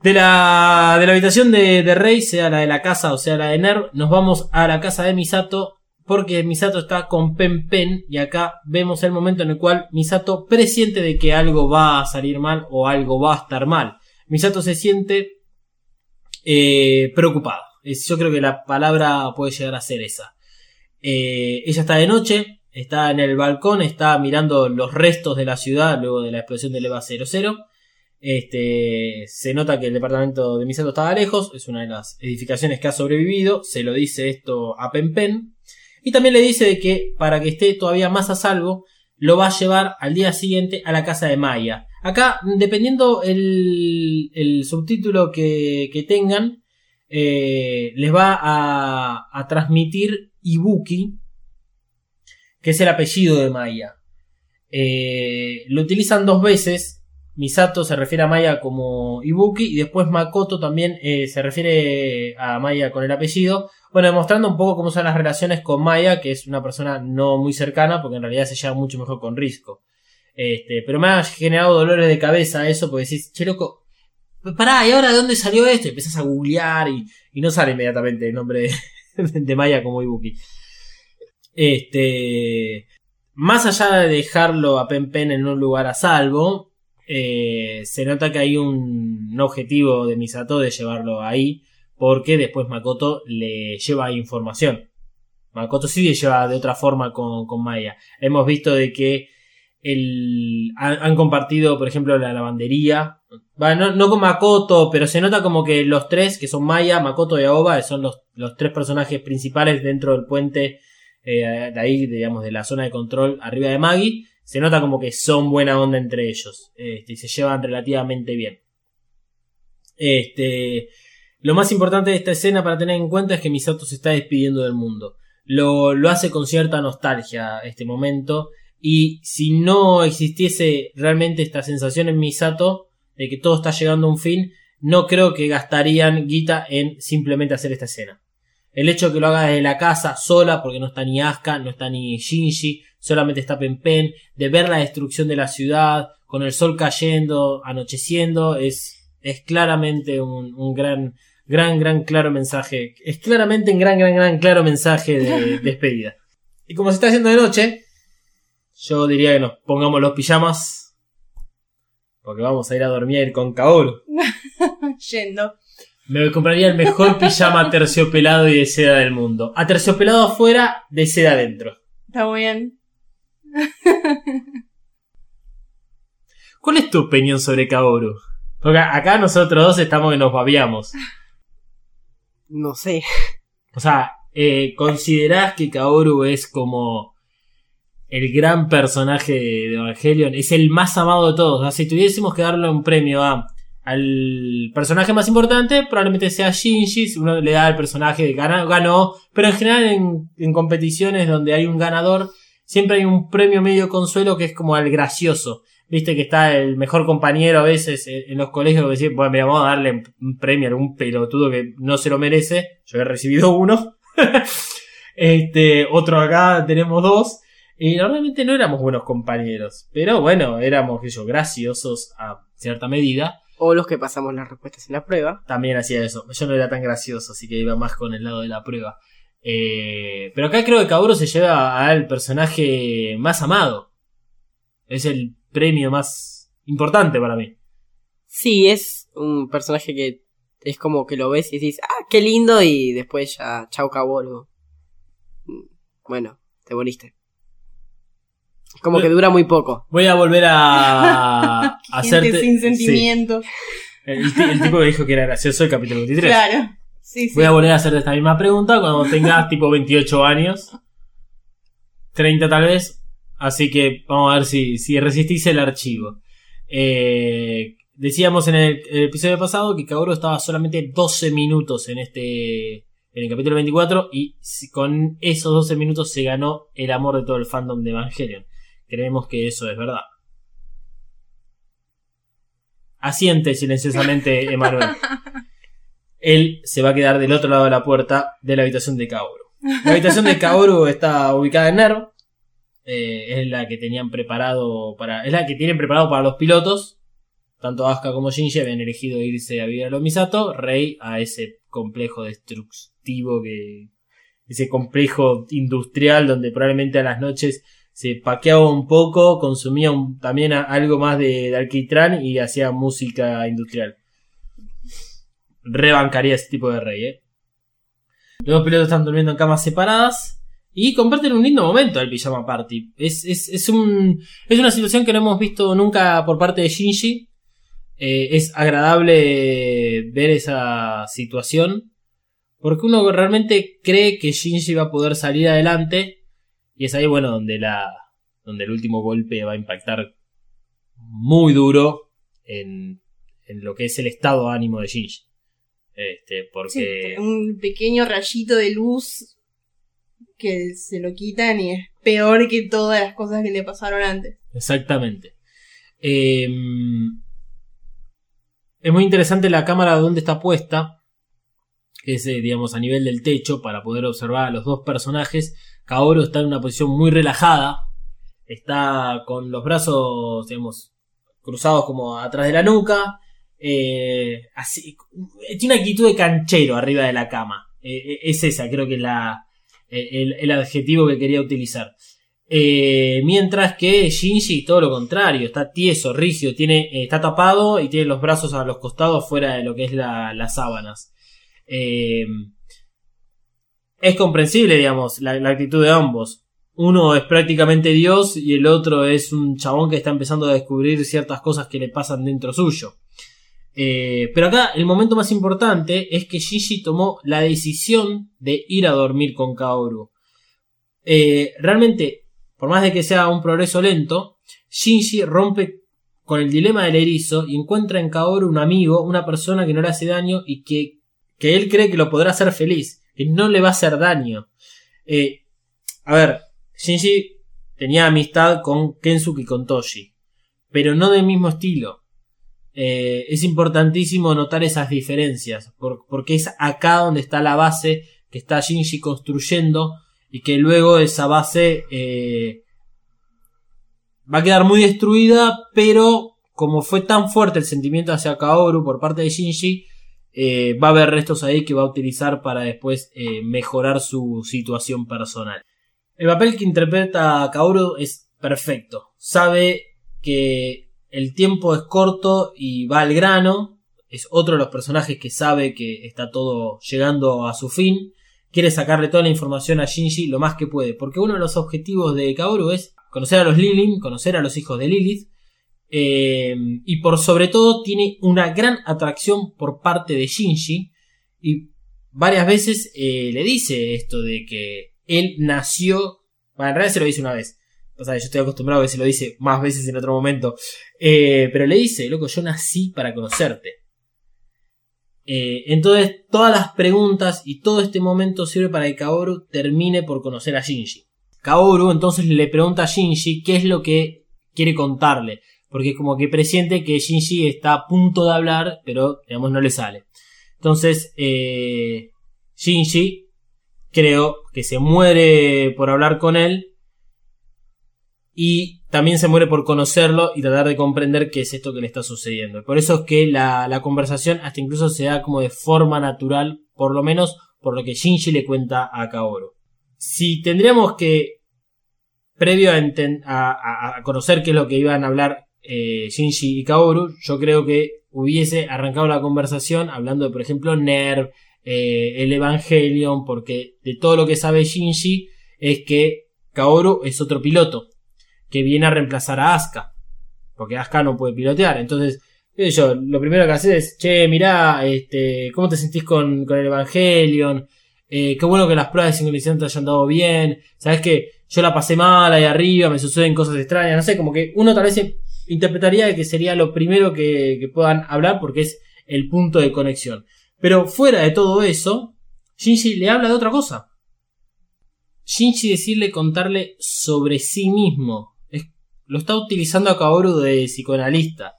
De la, de la habitación de, de Rey, sea la de la casa o sea la de Nerv, nos vamos a la casa de Misato porque Misato está con Pen Pen y acá vemos el momento en el cual Misato presiente de que algo va a salir mal o algo va a estar mal. Misato se siente eh, preocupada. Yo creo que la palabra puede llegar a ser esa. Eh, ella está de noche, está en el balcón, está mirando los restos de la ciudad luego de la explosión del EVA 00. Este, se nota que el departamento de Misato estaba lejos, es una de las edificaciones que ha sobrevivido, se lo dice esto a Pen Pen. Y también le dice que para que esté todavía más a salvo, lo va a llevar al día siguiente a la casa de Maya. Acá, dependiendo el, el subtítulo que, que tengan, eh, les va a, a transmitir Ibuki, que es el apellido de Maya. Eh, lo utilizan dos veces. Misato se refiere a Maya como Ibuki y después Makoto también eh, se refiere a Maya con el apellido. Bueno, demostrando un poco cómo son las relaciones con Maya, que es una persona no muy cercana, porque en realidad se lleva mucho mejor con Risco. Este, pero me ha generado dolores de cabeza eso, porque decís, che loco, pará, ¿y ahora de dónde salió esto? Y empezás a googlear y, no sale inmediatamente el nombre de, de Maya como Ibuki. Este, más allá de dejarlo a Pen Pen en un lugar a salvo, eh, se nota que hay un, objetivo de Misato de llevarlo ahí, porque después Makoto le lleva información. Makoto sí le lleva de otra forma con, con Maya. Hemos visto de que el, han, compartido, por ejemplo, la lavandería. Va, no, con Makoto, pero se nota como que los tres, que son Maya, Makoto y Aoba, son los tres personajes principales dentro del puente eh, de ahí, digamos, de la zona de control arriba de Maggie. Se nota como que son buena onda entre ellos. Este, y se llevan relativamente bien. Este, lo más importante de esta escena para tener en cuenta es que Misato se está despidiendo del mundo. Lo, lo hace con cierta nostalgia este momento. Y si no existiese realmente esta sensación en Misato de que todo está llegando a un fin, no creo que gastarían guita en simplemente hacer esta escena. El hecho de que lo haga desde la casa sola, porque no está ni Asuka, no está ni Shinji, solamente está Pen Pen, de ver la destrucción de la ciudad, con el sol cayendo, anocheciendo, es, es claramente un, un gran, gran, gran, claro mensaje. Es claramente un gran, gran, gran, claro mensaje de despedida. Y como se está haciendo de noche, yo diría que nos pongamos los pijamas. Porque vamos a ir a dormir con Kaoru. Yendo. Me compraría el mejor pijama terciopelado y de seda del mundo. A terciopelado afuera, de seda adentro. Está muy bien. ¿Cuál es tu opinión sobre Kaoru? Porque acá nosotros dos estamos que nos babiamos. No sé. O sea, eh, ¿considerás que Kaoru es como el gran personaje de Evangelion? Es el más amado de todos. O sea, si tuviésemos que darle un premio a al personaje más importante, probablemente sea Shinji, si uno le da al personaje de ganó, pero en general en, competiciones donde hay un ganador, siempre hay un premio medio consuelo que es como al gracioso. Viste que está el mejor compañero a veces en los colegios que decir, bueno, mira, vamos a darle un premio a algún pelotudo que no se lo merece. Yo he recibido uno. este, otro acá, tenemos dos. Y normalmente no éramos buenos compañeros. Pero bueno, éramos, yo, graciosos a cierta medida. O los que pasamos las respuestas en la prueba. También hacía eso. Yo no era tan gracioso, así que iba más con el lado de la prueba. Eh, pero acá creo que Kaoru se lleva al personaje más amado. Es el premio más importante para mí. Sí, es un personaje que es como que lo ves y dices, ah, qué lindo, y después ya, chau Kaworu. Mm, Bueno, te moriste. Como que dura muy poco. Voy a volver a, a Gente hacerte. sin sí. sentimiento. el, ti- el tipo que dijo que era gracioso el capítulo 23. Claro. Sí, sí. Voy a volver a hacerte esta misma pregunta cuando tengas tipo 28 años. 30 tal vez. Así que vamos a ver si, si resistís el archivo. Eh, decíamos en el, el episodio pasado que Kaoru estaba solamente 12 minutos en este. En el capítulo 24. Y con esos 12 minutos se ganó el amor de todo el fandom de Evangelion. Creemos que eso es verdad. Asiente silenciosamente Emanuel. Él se va a quedar del otro lado de la puerta de la habitación de Kaoru. La habitación de Kaoru está ubicada en Nero. Eh, es la que tenían preparado para. Es la que tienen preparado para los pilotos. Tanto Asuka como Shinji habían elegido irse a vivir a Lomisato. Rey a ese complejo destructivo que. Ese complejo industrial donde probablemente a las noches se paqueaba un poco, consumía también algo más de, de alquitrán y hacía música industrial. Rebancaría ese tipo de rey, ¿eh? Los dos pilotos están durmiendo en camas separadas y comparten un lindo momento el pijama party. Es, es, es, un, es una situación que no hemos visto nunca por parte de Shinji. Eh, es agradable ver esa situación porque uno realmente cree que Shinji va a poder salir adelante y es ahí, bueno, donde la donde el último golpe va a impactar muy duro en, en lo que es el estado de ánimo de Shinji. Este, Sí, porque un pequeño rayito de luz que se lo quitan y es peor que todas las cosas que le pasaron antes. Exactamente. Eh, es muy interesante la cámara donde está puesta, que es, eh, digamos, a nivel del techo, para poder observar a los dos personajes. Kaoru está en una posición muy relajada, está con los brazos, digamos, cruzados como atrás de la nuca, eh, así, tiene una actitud de canchero arriba de la cama. Eh, eh, es esa, creo que es la, el, adjetivo que quería utilizar. Mientras que Shinji todo lo contrario, está tieso, rígido, tiene, está tapado y tiene los brazos a los costados fuera de lo que es la- las sábanas. Es comprensible, digamos, la, actitud de ambos. Uno es prácticamente Dios y el otro es un chabón que está empezando a descubrir ciertas cosas que le pasan dentro suyo. Eh, pero acá el momento más importante es que Shinji tomó la decisión de ir a dormir con Kaoru. Eh, realmente, por más de que sea un progreso lento, Shinji rompe con el dilema del erizo y encuentra en Kaoru un amigo, una persona que no le hace daño y que, que él cree que lo podrá hacer feliz, que no le va a hacer daño. Eh, a ver, Shinji tenía amistad con Kensuke y con Toshi, pero no del mismo estilo. Eh, es importantísimo notar esas diferencias, por- porque es acá donde está la base que está Shinji construyendo y que luego esa base eh, va a quedar muy destruida, pero como fue tan fuerte el sentimiento hacia Kaoru por parte de Shinji, eh, va a haber restos ahí que va a utilizar para después eh, mejorar su situación personal. El papel que interpreta a Kaoru es perfecto. Sabe que el tiempo es corto y va al grano. Es otro de los personajes que sabe que está todo llegando a su fin. Quiere sacarle toda la información a Shinji lo más que puede. Porque uno de los objetivos de Kaoru es conocer a los Lilin, conocer a los hijos de Lilith. Eh, y por sobre todo tiene una gran atracción por parte de Shinji. Y varias veces eh, le dice esto de que él nació. Bueno, en realidad se lo dice una vez. O sea, yo estoy acostumbrado a que se lo dice más veces en otro momento. Eh, pero le dice, loco, yo nací para conocerte. Eh, entonces, todas las preguntas y todo este momento sirve para que Kaoru termine por conocer a Shinji. Kaoru entonces le pregunta a Shinji qué es lo que quiere contarle. Porque como que presiente que Shinji está a punto de hablar, pero digamos no le sale. Entonces, eh, Shinji creo que se muere por hablar con él. Y también se muere por conocerlo y tratar de comprender qué es esto que le está sucediendo. Por eso es que la, conversación hasta incluso se da como de forma natural, por lo menos por lo que Shinji le cuenta a Kaoru. Si tendríamos que, previo a conocer qué es lo que iban a hablar eh, Shinji y Kaoru, yo creo que hubiese arrancado la conversación hablando de, por ejemplo, Nerv, eh, el Evangelion, porque de todo lo que sabe Shinji es que Kaoru es otro piloto que viene a reemplazar a Asuka, porque Asuka no puede pilotear. Entonces, yo, lo primero que haces es, che, mirá, este, ¿cómo te sentís con, el Evangelion? Eh, qué bueno que las pruebas de sincronización te hayan dado bien. Sabes que yo la pasé mal ahí arriba, me suceden cosas extrañas. No sé, como que uno tal vez interpretaría que sería lo primero que, puedan hablar porque es el punto de conexión. Pero fuera de todo eso, Shinji le habla de otra cosa. Shinji decirle contarle sobre sí mismo. Lo está utilizando a Kaoru de psicoanalista.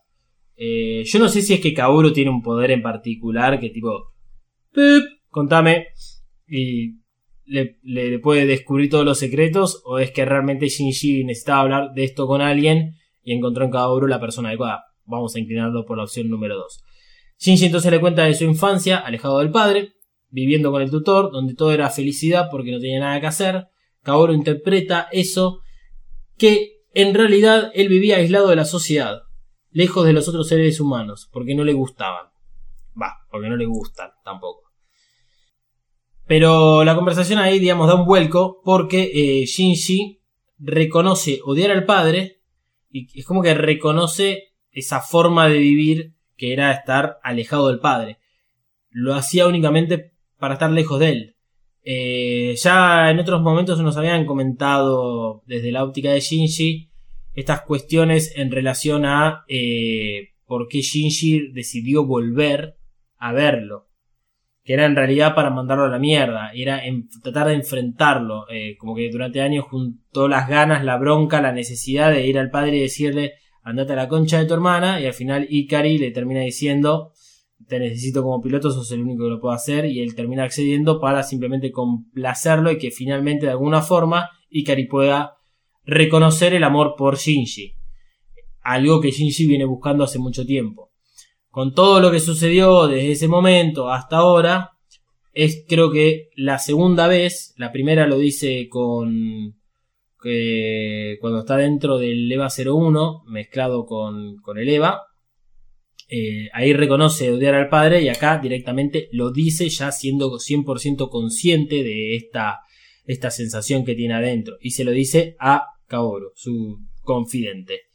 Eh, yo no sé si es que Kaoru tiene un poder en particular que tipo... "Pip, contame. Y le, le- le puede descubrir todos los secretos. O es que realmente Shinji necesitaba hablar de esto con alguien y encontró en Kaoru la persona adecuada. Vamos a inclinarlo por la opción número 2. Shinji entonces le cuenta de su infancia, alejado del padre, viviendo con el tutor, donde todo era felicidad porque no tenía nada que hacer. Kaoru interpreta eso que en realidad él vivía aislado de la sociedad, lejos de los otros seres humanos, porque no le gustaban. Va, porque no le gustan tampoco. Pero la conversación ahí, digamos, da un vuelco porque eh, Shinji reconoce odiar al padre y es como que reconoce esa forma de vivir que era estar alejado del padre. Lo hacía únicamente para estar lejos de él. Eh, ya en otros momentos nos habían comentado desde la óptica de Shinji estas cuestiones en relación a eh, por qué Shinji decidió volver a verlo. Que era en realidad para mandarlo a la mierda. Era tratar de enfrentarlo. eh, como que durante años juntó las ganas, la bronca, la necesidad de ir al padre y decirle andate a la concha de tu hermana. Y al final Ikari le termina diciendo te necesito como piloto, sos el único que lo puedo hacer. Y él termina accediendo para simplemente complacerlo y que finalmente de alguna forma Ikari pueda reconocer el amor por Shinji. Algo que Shinji viene buscando hace mucho tiempo. Con todo lo que sucedió desde ese momento hasta ahora, es creo que la segunda vez, la primera lo dice con que cuando está dentro del EVA 01 mezclado con, con el EVA, eh, ahí reconoce odiar al padre y acá directamente lo dice ya siendo 100% consciente de esta, esta sensación que tiene adentro y se lo dice a Kaoru, su confidente.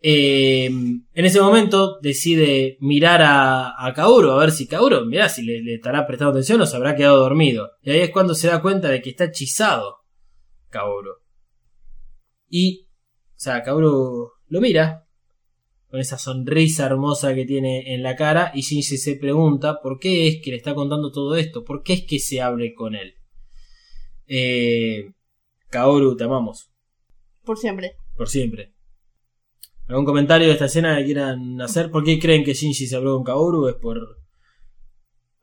Eh, en ese momento decide mirar a, a Kaoru, a ver si Kaoru, mirá si le, le estará prestando atención o se habrá quedado dormido. Y ahí es cuando se da cuenta de que está hechizado Kaoru. Y, o sea, Kaoru lo mira con esa sonrisa hermosa que tiene en la cara y Shinji se pregunta por qué es que le está contando todo esto, por qué es que se abre con él. Eh, Kaoru, te amamos, Por siempre. por siempre. ¿Algún comentario de esta escena que quieran hacer? ¿Por qué creen que Shinji se abrió con Kaoru? Es por...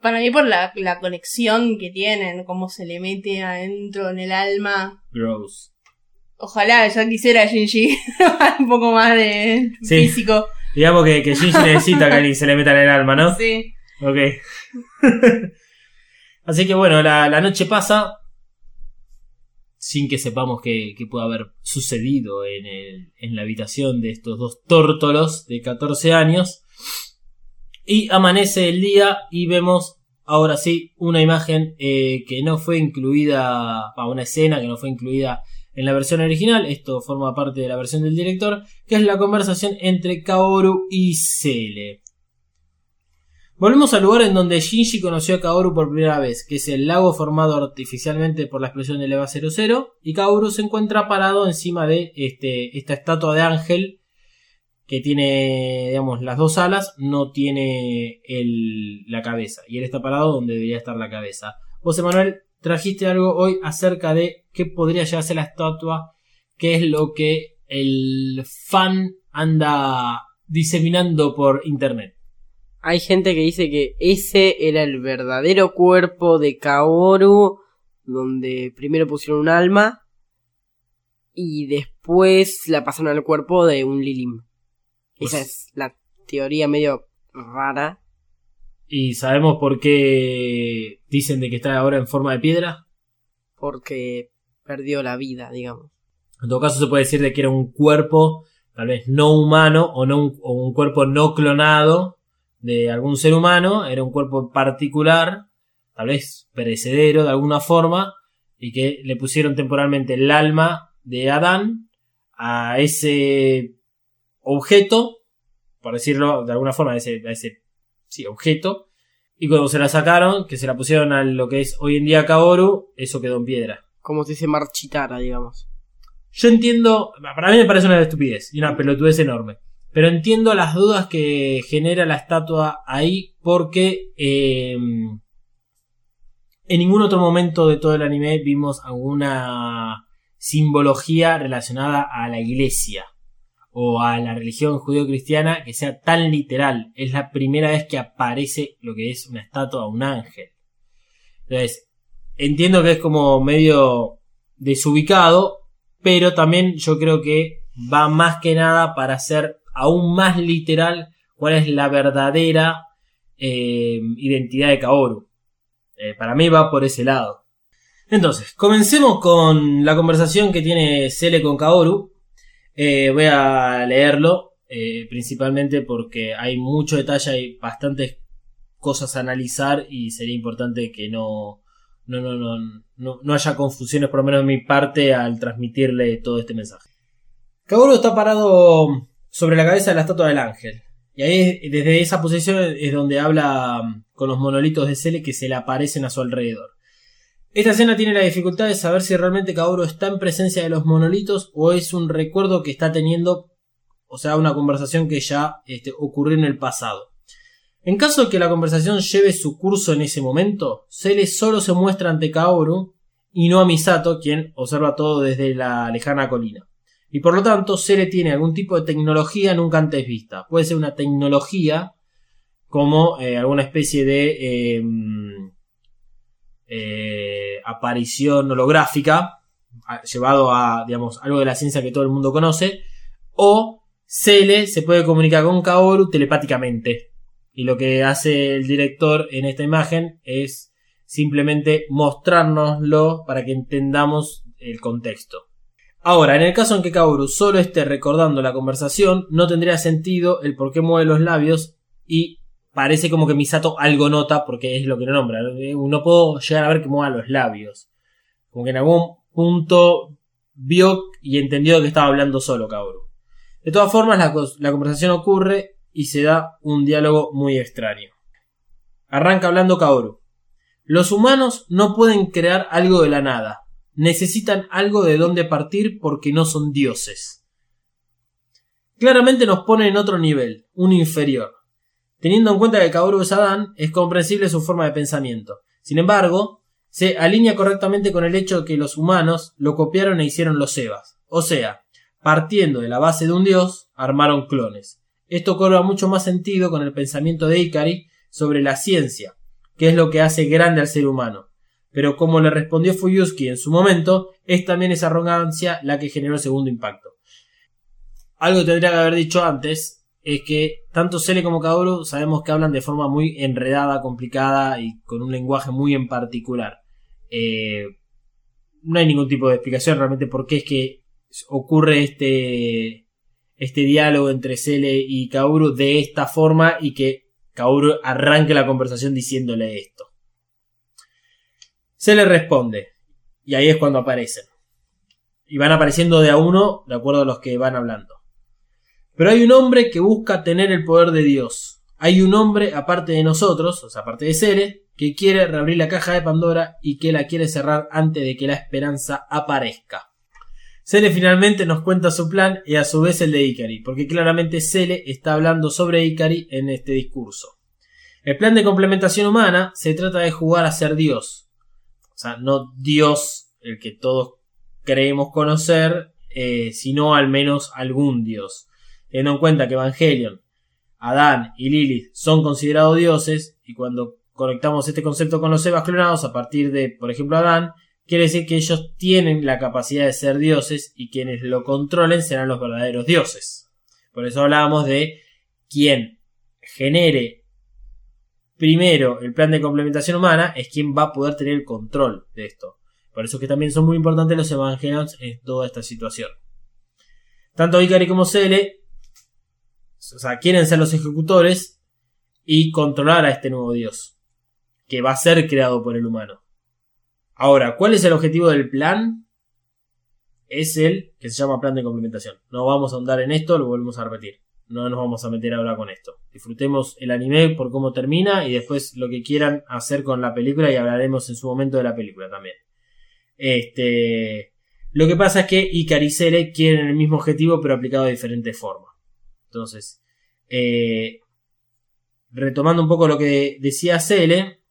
Para mí por la, la conexión que tienen, cómo se le mete adentro en el alma. Gross. Ojalá, ya quisiera Shinji un poco más de Sí. físico. Digamos que, que Shinji necesita que alguien se le meta en el alma, ¿no? Sí. Ok. Así que bueno, la, la noche pasa sin que sepamos qué qué puede haber sucedido en, el- en la habitación de estos dos tórtolos de 14 años. Y amanece el día y vemos ahora sí una imagen eh, que no fue incluida, a una escena que no fue incluida en la versión original. Esto forma parte de la versión del director, que es la conversación entre Kaoru y Cele. Volvemos al lugar en donde Shinji conoció a Kaoru por primera vez, que es el lago formado artificialmente por la explosión del EVA 00, y Kaoru se encuentra parado encima de este, esta estatua de ángel que tiene, digamos, las dos alas, no tiene el- la cabeza, y él está parado donde debería estar la cabeza. Vos, Emanuel, trajiste algo hoy acerca de qué podría llegar a ser la estatua, qué es lo que el fan anda diseminando por internet. Hay gente que dice que ese era el verdadero cuerpo de Kaoru, donde primero pusieron un alma y después la pasaron al cuerpo de un Lilim. Pues- Esa es la teoría medio rara. ¿Y sabemos por qué dicen de que está ahora en forma de piedra? porque perdió la vida, digamos. En todo caso se puede decir de que era un cuerpo tal vez no humano o, no un, o un cuerpo no clonado de algún ser humano, era un cuerpo particular, tal vez perecedero de alguna forma, y que le pusieron temporalmente el alma de Adán a ese objeto, por decirlo de alguna forma, a ese, a ese sí, objeto, y cuando se la sacaron, que se la pusieron a lo que es hoy en día Kaoru, eso quedó en piedra. Como si se marchitara, digamos. Yo entiendo, para mí me parece una estupidez y una pelotudez enorme. Pero entiendo las dudas que genera la estatua ahí porque eh, en ningún otro momento de todo el anime vimos alguna simbología relacionada a la iglesia o a la religión judío-cristiana que sea tan literal. Es la primera vez que aparece lo que es una estatua un ángel. Entonces, entiendo que es como medio desubicado, pero también yo creo que va más que nada para hacer aún más literal cuál es la verdadera eh, identidad de Kaoru. Eh, para mí va por ese lado. Entonces, comencemos con la conversación que tiene Cele con Kaoru. Eh, voy a leerlo, principalmente porque hay mucho detalle, hay bastantes cosas a analizar y sería importante que no, no, no, no, no, no haya confusiones, por lo menos de mi parte, al transmitirle todo este mensaje. Kaoru está parado sobre la cabeza de la estatua del ángel. Y ahí, desde esa posición, es donde habla mm, con los monolitos de Cele que se le aparecen a su alrededor. Esta escena tiene la dificultad de saber si realmente Kaoru está en presencia de los monolitos o es un recuerdo que está teniendo, o sea, una conversación que ya este, ocurrió en el pasado. En caso de que la conversación lleve su curso en ese momento, Cele solo se muestra ante Kaoru y no a Misato, quien observa todo desde la lejana colina. Y por lo tanto, Cele tiene algún tipo de tecnología nunca antes vista. Puede ser una tecnología como eh, alguna especie de eh, eh, aparición holográfica, llevado a, digamos, algo de la ciencia que todo el mundo conoce, o Cele se puede comunicar con Kaoru telepáticamente. Y lo que hace el director en esta imagen es simplemente mostrárnoslo para que entendamos el contexto. Ahora, en el caso en que Kaoru solo esté recordando la conversación, no tendría sentido el por qué mueve los labios y parece como que Misato algo nota porque es lo que no nombra. No puedo llegar a ver que mueva los labios. Como que en algún punto vio y entendió que estaba hablando solo Kaoru. De todas formas, la, conversación ocurre y se da un diálogo muy extraño. Arranca hablando Kaoru. Los humanos no pueden crear algo de la nada. Necesitan algo de donde partir porque no son dioses. Claramente nos pone en otro nivel, un inferior. Teniendo en cuenta que Kaoru es Adán, es comprensible su forma de pensamiento. Sin embargo, se alinea correctamente con el hecho de que los humanos lo copiaron e hicieron los Evas. O sea, partiendo de la base de un dios, armaron clones. Esto cobra mucho más sentido con el pensamiento de Ikari sobre la ciencia, que es lo que hace grande al ser humano. Pero como le respondió Fuyuski en su momento, es también esa arrogancia la que generó el segundo impacto. Algo que tendría que haber dicho antes es que tanto Cele como Kaoru sabemos que hablan de forma muy enredada, complicada y con un lenguaje muy en particular. Eh, no hay ningún tipo de explicación realmente por qué es que ocurre este, este diálogo entre Cele y Kaoru de esta forma y que Kaoru arranque la conversación diciéndole esto. Cele responde y ahí es cuando aparecen. Y van apareciendo de a uno de acuerdo a los que van hablando. Pero hay un hombre que busca tener el poder de Dios. hay un hombre aparte de nosotros, o sea, aparte de Cele, que quiere reabrir la caja de Pandora y que la quiere cerrar antes de que la esperanza aparezca. Cele finalmente nos cuenta su plan y a su vez el de Ikari, porque claramente Cele está hablando sobre Ikari en este discurso. El plan de complementación humana se trata de jugar a ser Dios. No Dios, el que todos creemos conocer, eh, sino al menos algún Dios. Teniendo en cuenta que Evangelion, Adán y Lilith son considerados dioses, y cuando conectamos este concepto con los Evas clonados a partir de, por ejemplo, Adán, quiere decir que ellos tienen la capacidad de ser dioses y quienes lo controlen serán los verdaderos dioses. Por eso hablábamos de quien genere primero el plan de complementación humana es quien va a poder tener el control de esto. Por eso es que también son muy importantes los evangelios en toda esta situación. Tanto Ikari como Cele o sea, quieren ser los ejecutores y controlar a este nuevo dios que va a ser creado por el humano. Ahora, ¿cuál es el objetivo del plan? Es el que se llama plan de complementación. No vamos a ahondar en esto, lo volvemos a repetir. No nos vamos a meter ahora con esto. Disfrutemos el anime por cómo termina y después lo que quieran hacer con la película y hablaremos en su momento de la película también. Este, lo que pasa es que Ikari y Cele quieren el mismo objetivo pero aplicado de diferente forma. Entonces, eh, retomando un poco lo que decía Cele,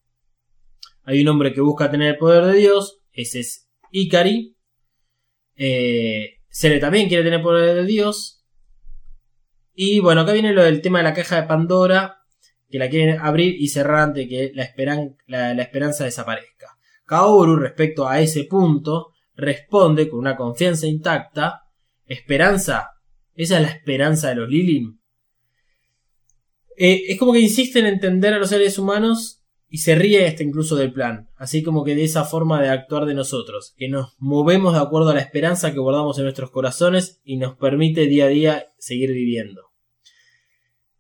hay un hombre que busca tener el poder de Dios, ese es Ikari. Eh, también quiere tener el poder de Dios. Y bueno, acá viene lo del tema de la caja de Pandora, que la quieren abrir y cerrar antes que la, esperan- la- esperanza desaparezca. Kaoru, respecto a ese punto, responde con una confianza intacta. ¿Esperanza? ¿Esa es la esperanza de los Lilin? Eh, es como que insiste en entender a los seres humanos y se ríe hasta incluso del plan, así como que de esa forma de actuar de nosotros, que nos movemos de acuerdo a la esperanza que guardamos en nuestros corazones y nos permite día a día seguir viviendo.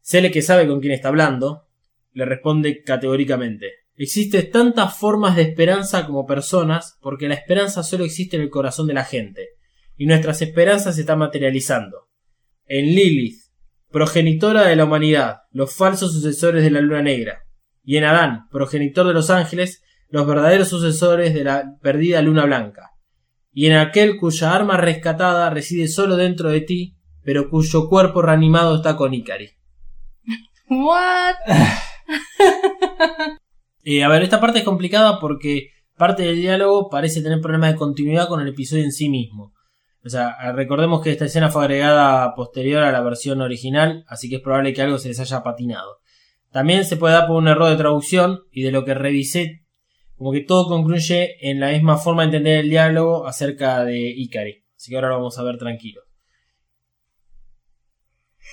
Cele que sabe con quién está hablando, le responde categóricamente. Existen tantas formas de esperanza como personas, porque la esperanza solo existe en el corazón de la gente, y nuestras esperanzas se están materializando. En Lilith, progenitora de la humanidad, los falsos sucesores de la luna negra, y en Adán, progenitor de los ángeles, los verdaderos sucesores de la perdida luna blanca, y en aquel cuya arma rescatada reside solo dentro de ti, pero cuyo cuerpo reanimado está con Ikari. What? Eh, a ver, esta parte es complicada porque parte del diálogo parece tener problemas de continuidad con el episodio en sí mismo. O sea, recordemos que esta escena fue agregada posterior a la versión original, así que es probable que algo se les haya patinado. También se puede dar por un error de traducción y de lo que revisé, como que todo concluye en la misma forma de entender el diálogo acerca de Ikari. Así que ahora lo vamos a ver tranquilos.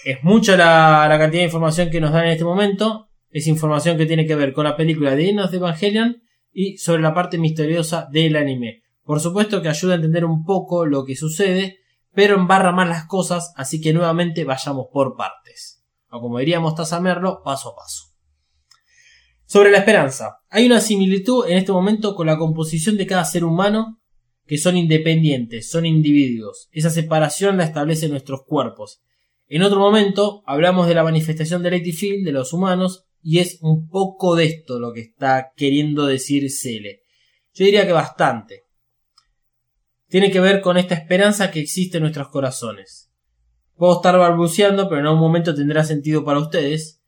Es mucha la, la cantidad de información que nos dan en este momento. Es información que tiene que ver con la película de Enos de Evangelion y sobre la parte misteriosa del anime. Por supuesto que ayuda a entender un poco lo que sucede, pero embarra más las cosas, así que nuevamente vayamos por partes. O como diría Mostaza Merlo, paso a paso. Sobre la esperanza. Hay una similitud en este momento con la composición de cada ser humano, que son independientes, son individuos. Esa separación la establecen nuestros cuerpos. En otro momento hablamos de la manifestación del Field de los humanos y es un poco de esto lo que está queriendo decir Cele. Yo diría que bastante. Tiene que ver con esta esperanza que existe en nuestros corazones. Puedo estar balbuceando, pero en algún momento tendrá sentido para ustedes.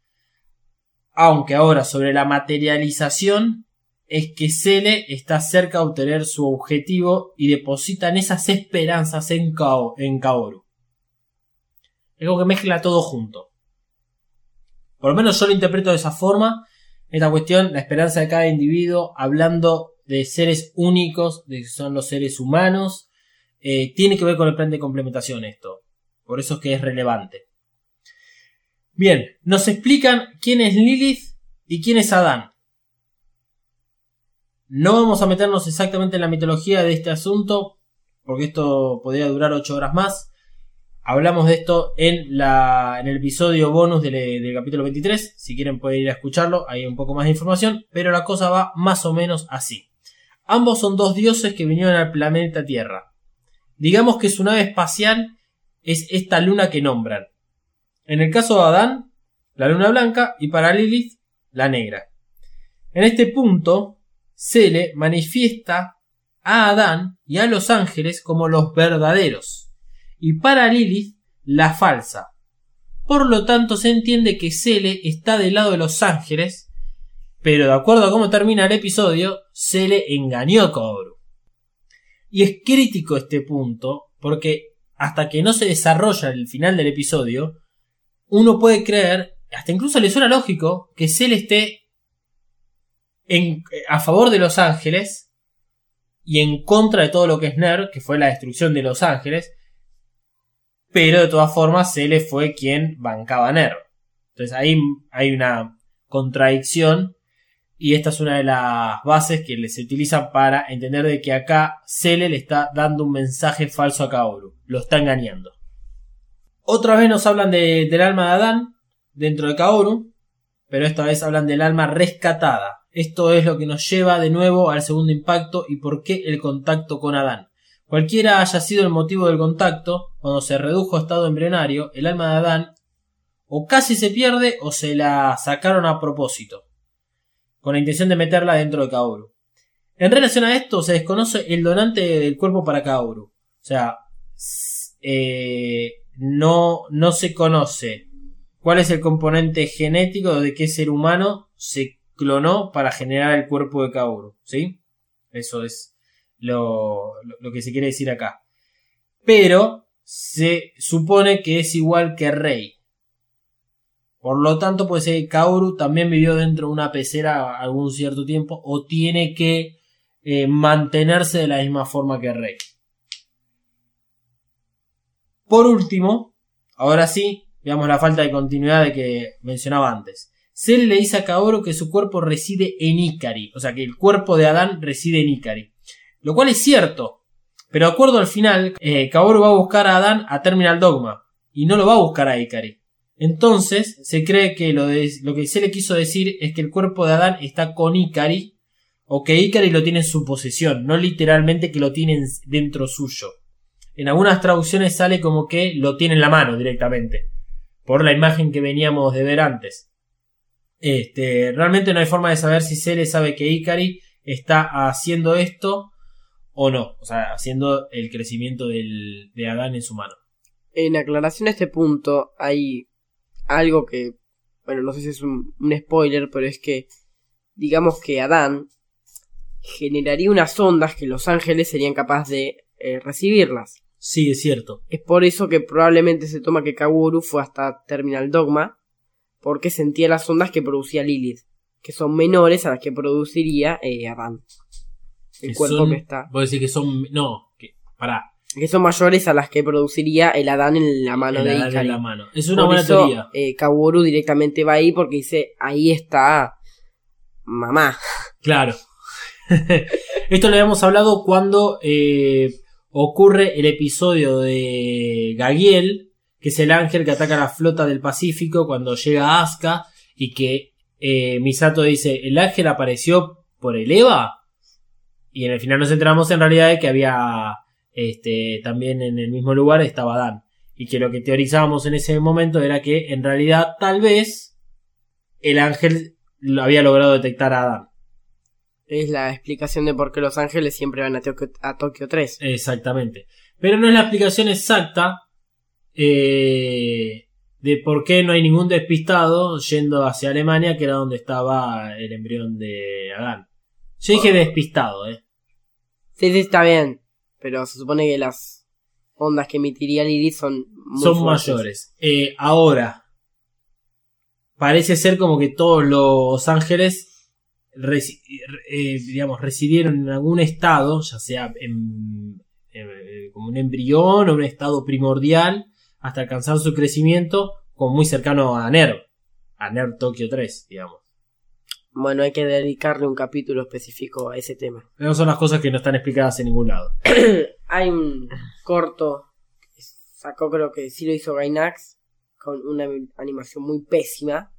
Aunque ahora sobre la materialización es que Cele está cerca de obtener su objetivo y depositan esas esperanzas en, Kao, en Kaoru. Es como que mezcla todo junto. Por lo menos yo lo interpreto de esa forma. Esta cuestión, la esperanza de cada individuo, hablando de seres únicos, de que son los seres humanos, eh, tiene que ver con el plan de complementación esto. Por eso es que es relevante. Bien, nos explican quién es Lilith y quién es Adán. No vamos a meternos exactamente en la mitología de este asunto, porque esto podría durar 8 horas más. Hablamos de esto en, la, en el episodio bonus del, del, capítulo 23. Si quieren pueden ir a escucharlo, hay un poco más de información. Pero la cosa va más o menos así. Ambos son dos dioses que vinieron al planeta Tierra. Digamos que su nave espacial es esta luna que nombran. En el caso de Adán, la luna blanca, y para Lilith, la negra. En este punto, Cele manifiesta a Adán y a los ángeles como los verdaderos, y para Lilith, la falsa. Por lo tanto, se entiende que Cele está del lado de los ángeles, pero de acuerdo a cómo termina el episodio, Cele engañó a Kaoru. Y es crítico este punto, porque hasta que no se desarrolla el final del episodio, uno puede creer, hasta incluso le suena lógico, que Cele esté a favor de los ángeles y en contra de todo lo que es Ner, que fue la destrucción de los ángeles, pero de todas formas Cele fue quien bancaba a Ner. Entonces ahí hay una contradicción y esta es una de las bases que se utilizan para entender de que acá Cele le está dando un mensaje falso a Kaoru, lo está engañando. Otra vez nos hablan de- del alma de Adán dentro de Kaoru, pero esta vez hablan del alma rescatada. Esto es lo que nos lleva de nuevo al segundo impacto y por qué el contacto con Adán. Cualquiera haya sido el motivo del contacto, cuando se redujo a estado embrionario, el alma de Adán o casi se pierde o se la sacaron a propósito, con la intención de meterla dentro de Kaoru. En relación a esto, se desconoce el donante del cuerpo para Kaoru. O sea, eh, no, no se conoce cuál es el componente genético de qué ser humano se clonó para generar el cuerpo de Kaoru. ¿Sí? Eso es lo, lo- que se quiere decir acá. Pero se supone que es igual que Rey. Por lo tanto, puede ser que Kaoru también vivió dentro de una pecera algún cierto tiempo o tiene que eh, mantenerse de la misma forma que Rey. Por último, ahora sí, veamos la falta de continuidad de que mencionaba antes. Cell le dice a Kaoru que su cuerpo reside en Ikari, o sea que el cuerpo de Adán reside en Ikari. Lo cual es cierto, pero de acuerdo al final, eh, Kaoru va a buscar a Adán a Terminal Dogma y no lo va a buscar a Ikari. Entonces, se cree que lo, lo que se le quiso decir es que el cuerpo de Adán está con Ikari, o que Ikari lo tiene en su posesión, no literalmente que lo tiene en- dentro suyo. En algunas traducciones sale como que lo tiene en la mano directamente, por la imagen que veníamos de ver antes. Este, realmente no hay forma de saber si Cele sabe que Ikari está haciendo esto o no, o sea, haciendo el crecimiento de Adán en su mano. En aclaración a este punto, hay algo que, bueno, no sé si es un, un spoiler, pero es que, digamos que Adán generaría unas ondas que los ángeles serían capaces de eh, recibirlas. Sí, es cierto. Es por eso que probablemente se toma que Kaworu fue hasta Terminal Dogma, porque sentía las ondas que producía Lilith, que son menores a las que produciría eh, Adán. El Que cuerpo son- que está. Vos decís que son. No, que. Pará. Que son mayores a las que produciría el Adán en la mano el de Adán en la mano. Es una Por buena eso, teoría. eh, Kaworu directamente va ahí porque dice, ahí está mamá. Claro. Esto lo habíamos hablado cuando eh, ocurre el episodio de Gagiel, que es el ángel que ataca la flota del Pacífico cuando llega Asuka y que eh, Misato dice, el ángel apareció por el Eva. Y en el final nos enteramos en realidad de que había este, también en el mismo lugar estaba Dan. Y que lo que teorizábamos en ese momento era que en realidad tal vez el ángel había logrado detectar a Adán. Es la explicación de por qué los ángeles siempre van a Tokio, a Tokio 3. Exactamente. Pero no es la explicación exacta eh, de por qué no hay ningún despistado yendo hacia Alemania, que era donde estaba el embrión de Adán. Yo dije despistado, ¿eh? Sí, sí, está bien. Pero se supone que las ondas que emitiría Lilith son muy Son fuertes. mayores. Eh, ahora, parece ser como que todos los ángeles, resi- eh, digamos, residieron en algún estado, ya sea en, en- como un embrión o un estado primordial, hasta alcanzar su crecimiento, como muy cercano a NER, a NER Tokio 3, digamos. Bueno, hay que dedicarle un capítulo específico a ese tema. No son las cosas que no están explicadas en ningún lado. Hay un corto que sacó, creo que sí lo hizo Gainax, con una animación muy pésima.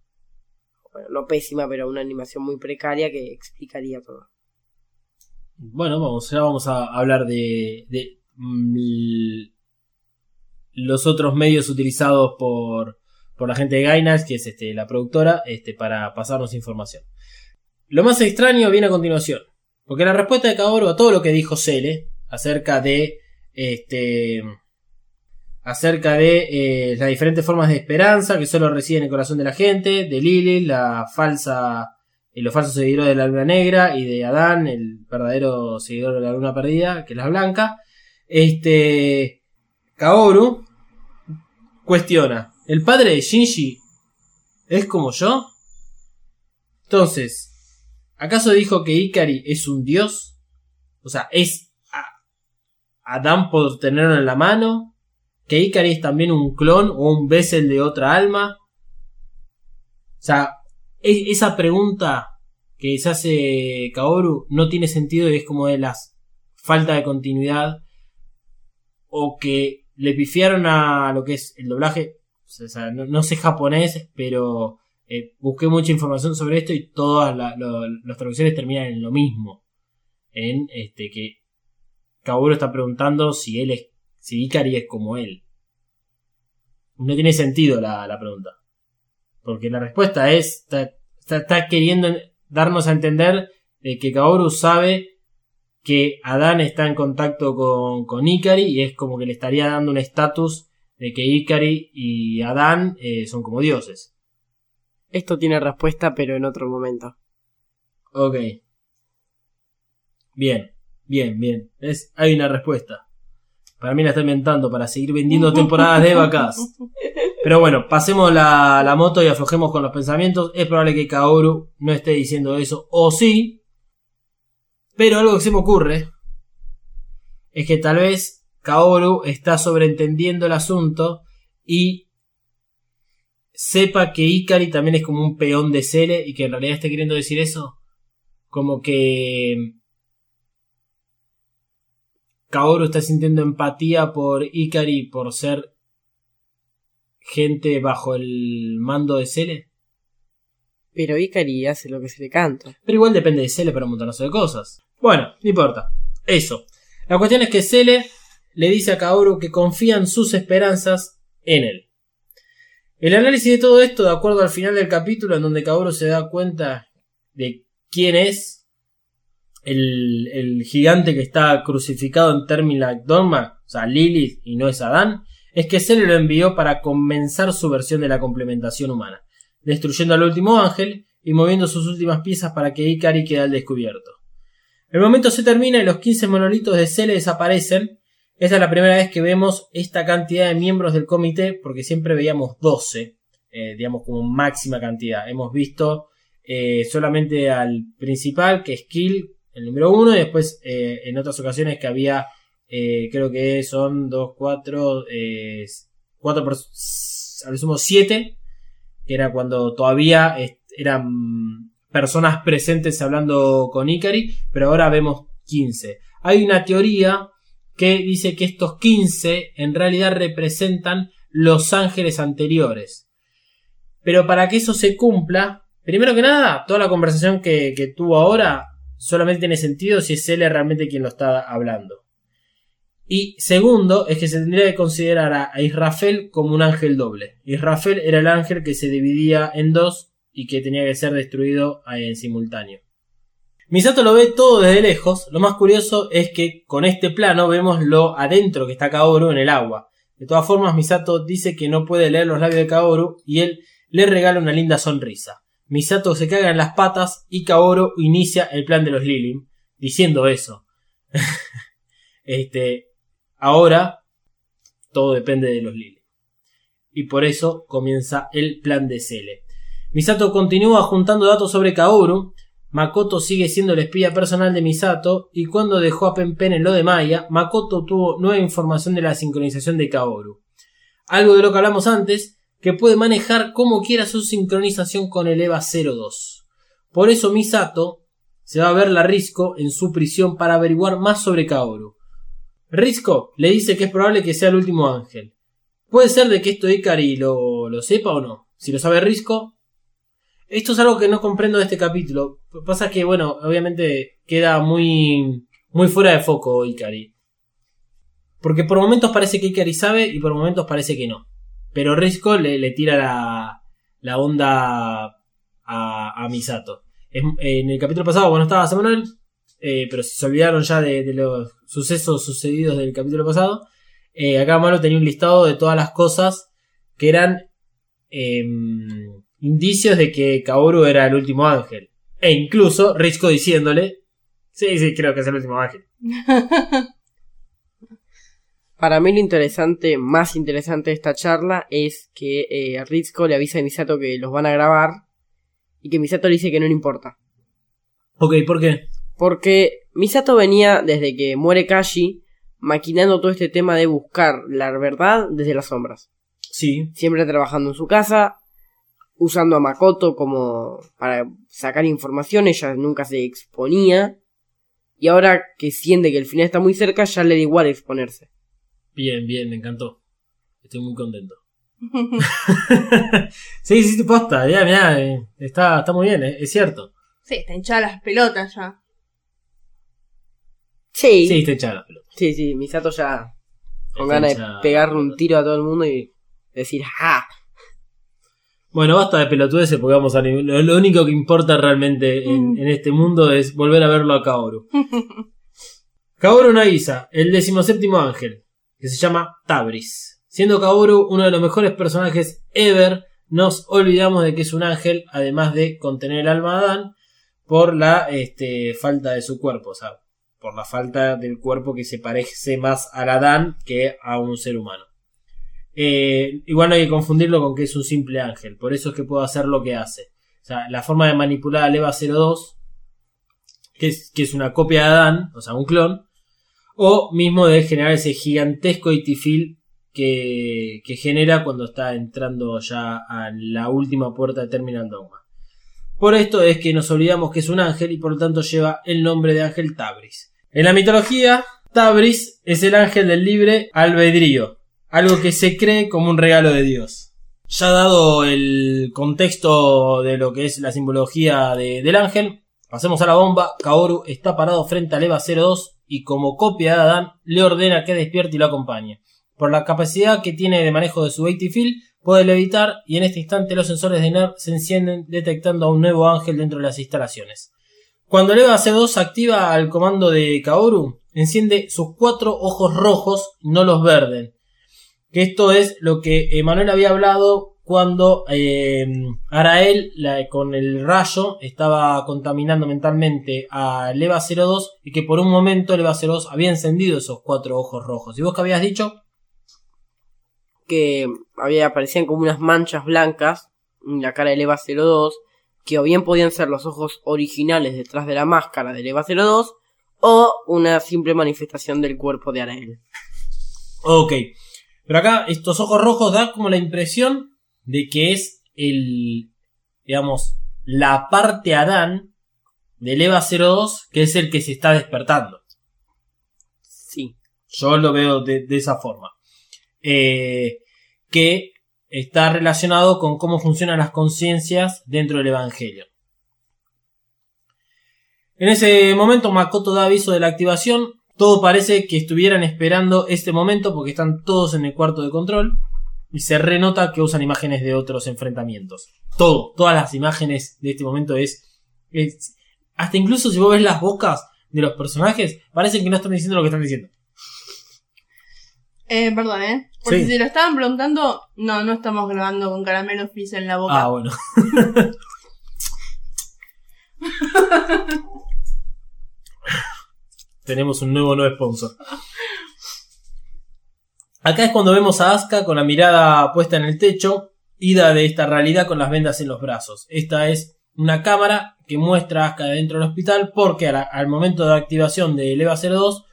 Bueno, no pésima, pero una animación muy precaria que explicaría todo. Bueno, vamos, ya vamos a hablar de, de, mm, los otros medios utilizados por, por la gente de Gainax, que es este, la productora, este, para pasarnos información. Lo más extraño viene a continuación. Porque la respuesta de Kaoru a todo lo que dijo Cele acerca de este acerca de eh, las diferentes formas de esperanza que solo residen en el corazón de la gente, de Lily, la falsa y los falsos seguidores de la luna negra y de Adán, el verdadero seguidor de la luna perdida, que es la blanca. Este Kaoru cuestiona, ¿el padre de Shinji es como yo? Entonces, ¿acaso dijo que Ikari es un dios? O sea, ¿es a- Adán por tenerlo en la mano? ¿Que Ikari es también un clon o un Bessel de otra alma? O sea, esa pregunta que se hace Kaoru no tiene sentido y es como de las falta de continuidad o que le pifiaron a lo que es el doblaje. O sea, no, no sé japonés, pero eh, busqué mucha información sobre esto y todas las traducciones terminan en lo mismo. En este que Kaoru está preguntando si él es, si Ikari es como él. No tiene sentido la, la pregunta. Porque la respuesta es, está, está- está queriendo darnos a entender de que Kaoru sabe que Adán está en contacto con, con Ikari y es como que le estaría dando un estatus de que Ikari y Adán eh, son como dioses. Esto tiene respuesta, pero en otro momento. Ok. Bien, bien, bien. Es, hay una respuesta. Para mí la está inventando para seguir vendiendo temporadas de vacas. Pero bueno, pasemos la, la moto y aflojemos con los pensamientos. Es probable que Kaoru no esté diciendo eso, o sí. Pero algo que se me ocurre es que tal vez Kaoru está sobreentendiendo el asunto y sepa que Ikari también es como un peón de Cele y que en realidad esté queriendo decir eso. Como que Kaoru está sintiendo empatía por Ikari por ser gente bajo el mando de Cele. Pero Ikari hace lo que se le canta. Pero igual depende de Cele para un montonazo de cosas. Bueno, no importa. Eso. La cuestión es que Cele le dice a Kaoru que confían sus esperanzas en él. El análisis de todo esto, de acuerdo al final del capítulo, en donde Kaoru se da cuenta de quién es el, gigante que está crucificado en Terminac Dogma, o sea, Lilith y no es Adán, es que Cele lo envió para comenzar su versión de la complementación humana, destruyendo al último ángel y moviendo sus últimas piezas para que Ikari quede al descubierto. El momento se termina y los 15 monolitos de Cele desaparecen. Esta es la primera vez que vemos esta cantidad de miembros del comité, porque siempre veíamos 12, eh, digamos como máxima cantidad. Hemos visto eh, solamente al principal, que es Kill, el número 1, y después eh, en otras ocasiones que había, eh, creo que son 2, 4, 4 por, a lo sumo 7, que era cuando todavía eh, eran personas presentes hablando con Ikari, pero ahora vemos 15. Hay una teoría que dice que estos 15 en realidad representan los ángeles anteriores. Pero para que eso se cumpla, primero que nada, toda la conversación que, que tuvo ahora solamente tiene sentido si es él realmente quien lo está hablando. Y segundo, es que se tendría que considerar a, Israfel como un ángel doble. Israfel era el ángel que se dividía en dos y que tenía que ser destruido en simultáneo. Misato lo ve todo desde lejos. Lo más curioso es que con este plano vemos lo adentro que está Kaoru en el agua. De todas formas, Misato dice que no puede leer los labios de Kaoru y él le regala una linda sonrisa. Misato se caga en las patas y Kaoru inicia el plan de los Lilim, diciendo eso. este, ahora todo depende de los Lilim. Y por eso comienza el plan de Cele. Misato continúa juntando datos sobre Kaoru. Makoto sigue siendo el espía personal de Misato. Y cuando dejó a Pen Pen en lo de Maya, Makoto tuvo nueva información de la sincronización de Kaoru. Algo de lo que hablamos antes, que puede manejar como quiera su sincronización con el EVA 02. Por eso Misato se va a ver la Risco en su prisión para averiguar más sobre Kaoru. Risco le dice que es probable que sea el último ángel. Puede ser de que esto Ikari lo, lo sepa o no. Si lo sabe Risco, esto es algo que no comprendo de este capítulo. Pasa que, bueno, obviamente queda muy, muy fuera de foco Ikari. Porque por momentos parece que Ikari sabe y por momentos parece que no. Pero Risco le, tira la, onda a, Misato. En el capítulo pasado, cuando estaba Samuel, eh, pero si se olvidaron ya de, los sucesos sucedidos del capítulo pasado, eh, acá Malo tenía un listado de todas las cosas que eran em, indicios de que Kaoru era el último ángel. E incluso Risco diciéndole, sí, sí, creo que es el último ángel. Para mí lo interesante, más interesante de esta charla es que eh, Ritsuko le avisa a Misato que los van a grabar y que Misato le dice que no le importa. Ok, ¿por qué? Porque Misato venía desde que muere Kashi maquinando todo este tema de buscar la verdad desde las sombras. Sí, Siempre trabajando en su casa, usando a Makoto como para sacar información, ella nunca se exponía. Y ahora que siente que el final está muy cerca, ya le da igual exponerse. Bien, bien, me encantó. Estoy muy contento. sí, sí, posta, ya, mirá, eh, está, está muy bien, eh, es cierto. Sí, está hinchada las pelotas ya. Sí, Sí, sí, te echaba la pelota. sí, Misato ya con Está ganas de hinchada. pegarle un tiro a todo el mundo y decir ¡Ja! Bueno, basta de pelotudeces porque vamos a nivel- lo, lo único que importa realmente en, en este mundo es volver a verlo a Kaoru. Kaoru Nagisa, el decimoséptimo ángel, que se llama Tabris. Siendo Kaoru uno de los mejores personajes ever, nos olvidamos de que es un ángel, además de contener el alma de Adán, por la este, falta de su cuerpo, o sea, por la falta del cuerpo que se parece más al Adán que a un ser humano. Eh, igual no hay que confundirlo con que es un simple ángel, por eso es que puede hacer lo que hace. O sea, la forma de manipular al EVA 02, que es, que es una copia de Adán, o sea, un clon, o mismo de generar ese gigantesco itifil que, que genera cuando está entrando ya a la última puerta de Terminal Dogma. Por esto es que nos olvidamos que es un ángel y por lo tanto lleva el nombre de ángel Tabris. En la mitología, Tabris es el ángel del libre albedrío, algo que se cree como un regalo de Dios. Ya dado el contexto de lo que es la simbología de- del ángel, pasemos a la bomba. Kaoru está parado frente al EVA 02 y como copia de Adán le ordena que despierte y lo acompañe. Por la capacidad que tiene de manejo de su field puede levitar y en este instante los sensores de NER se encienden detectando a un nuevo ángel dentro de las instalaciones. Cuando el EVA C2 activa al comando de Kaoru, enciende sus cuatro ojos rojos, no los verdes. Que esto es lo que Emanuel había hablado cuando eh, Arael la- con el rayo estaba contaminando mentalmente al EVA 02 y que por un momento el EVA 02 había encendido esos cuatro ojos rojos. ¿Y vos qué habías dicho? que había aparecían como unas manchas blancas en la cara del EVA 02 que o bien podían ser los ojos originales detrás de la máscara del EVA 02 o una simple manifestación del cuerpo de Arael. Ok. Pero acá estos ojos rojos da como la impresión de que es el, digamos, la parte Adán del EVA 02 que es el que se está despertando. Sí. Yo lo veo de, de esa forma. Eh, que está relacionado con cómo funcionan las conciencias dentro del Evangelio. En ese momento Makoto da aviso de la activación. Todo parece que estuvieran esperando este momento porque están todos en el cuarto de control. Y se renota que usan imágenes de otros enfrentamientos. Todo, todas las imágenes de este momento es, es- Hasta incluso si vos ves las bocas de los personajes, parecen que no están diciendo lo que están diciendo. Eh, perdón, ¿eh? Por Sí. si se lo estaban preguntando, no, no estamos grabando con caramelo fizz en la boca. Ah, bueno. Tenemos un nuevo no sponsor. Acá es cuando vemos a Asuka con la mirada puesta en el techo, ida de esta realidad con las vendas en los brazos. Esta es una cámara que muestra a Asuka dentro del hospital porque al momento de activación del EVA 02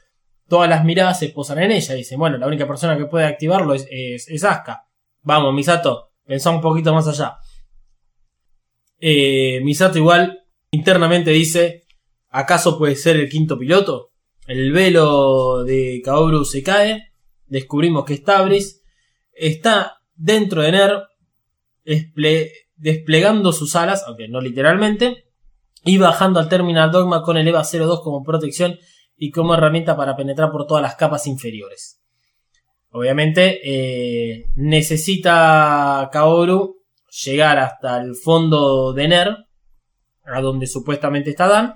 todas las miradas se posan en ella. Dicen, bueno, la única persona que puede activarlo es, es, es Asuka. Vamos, Misato, pensá un poquito más allá. Eh, Misato igual internamente dice, ¿acaso puede ser el quinto piloto? El velo de Kaoru se cae, descubrimos que es Tabris, está dentro de Ner, desple- desplegando sus alas, aunque no literalmente, y bajando al Terminal Dogma con el EVA 02 como protección y como herramienta para penetrar por todas las capas inferiores. Obviamente eh, necesita Kaoru llegar hasta el fondo de Ner, a donde supuestamente está Dan,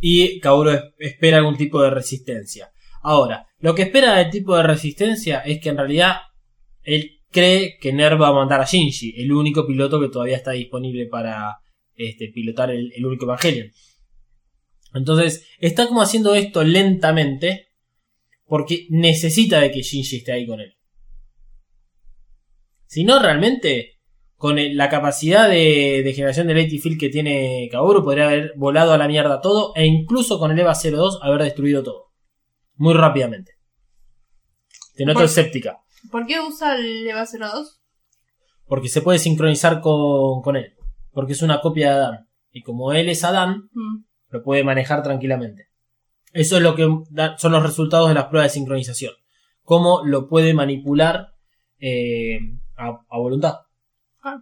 y Kaoru es- espera algún tipo de resistencia. Ahora, lo que espera del tipo de resistencia es que en realidad él cree que Ner va a mandar a Shinji, el único piloto que todavía está disponible para este, pilotar el, único Evangelion. Entonces, está como haciendo esto lentamente porque necesita de que Shinji esté ahí con él. Si no, realmente, con la capacidad de, generación de Lady Field que tiene Kaoru, podría haber volado a la mierda todo e incluso con el EVA 02 haber destruido todo. Muy rápidamente. Te noto Por- escéptica. ¿Por qué usa el EVA 02? Porque se puede sincronizar con, con él. Porque es una copia de Adán. Y como él es Adán, Mm. lo puede manejar tranquilamente. Eso es lo que da- son los resultados de las pruebas de sincronización. Cómo lo puede manipular eh, a, a voluntad. Ah.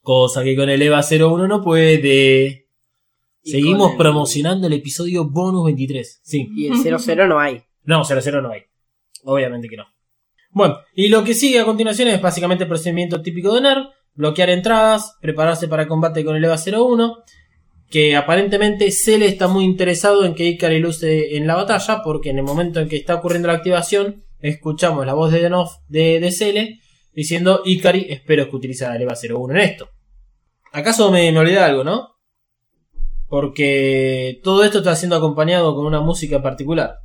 Cosa que con el EVA 01 no puede. Seguimos el- promocionando el episodio bonus 23. Sí. Y el 00 no hay. No, 00 no hay. Obviamente que no. Bueno, y lo que sigue a continuación es básicamente el procedimiento típico de NER. Bloquear entradas, prepararse para combate con el EVA 01. Que aparentemente Cele está muy interesado en que Ikari luce en la batalla. Porque en el momento en que está ocurriendo la activación, escuchamos la voz de Denoff de, de Cele diciendo: Ikari, espero que utilice el EVA 01 en esto. ¿Acaso me, me olvidé algo, no? Porque todo esto está siendo acompañado con una música particular.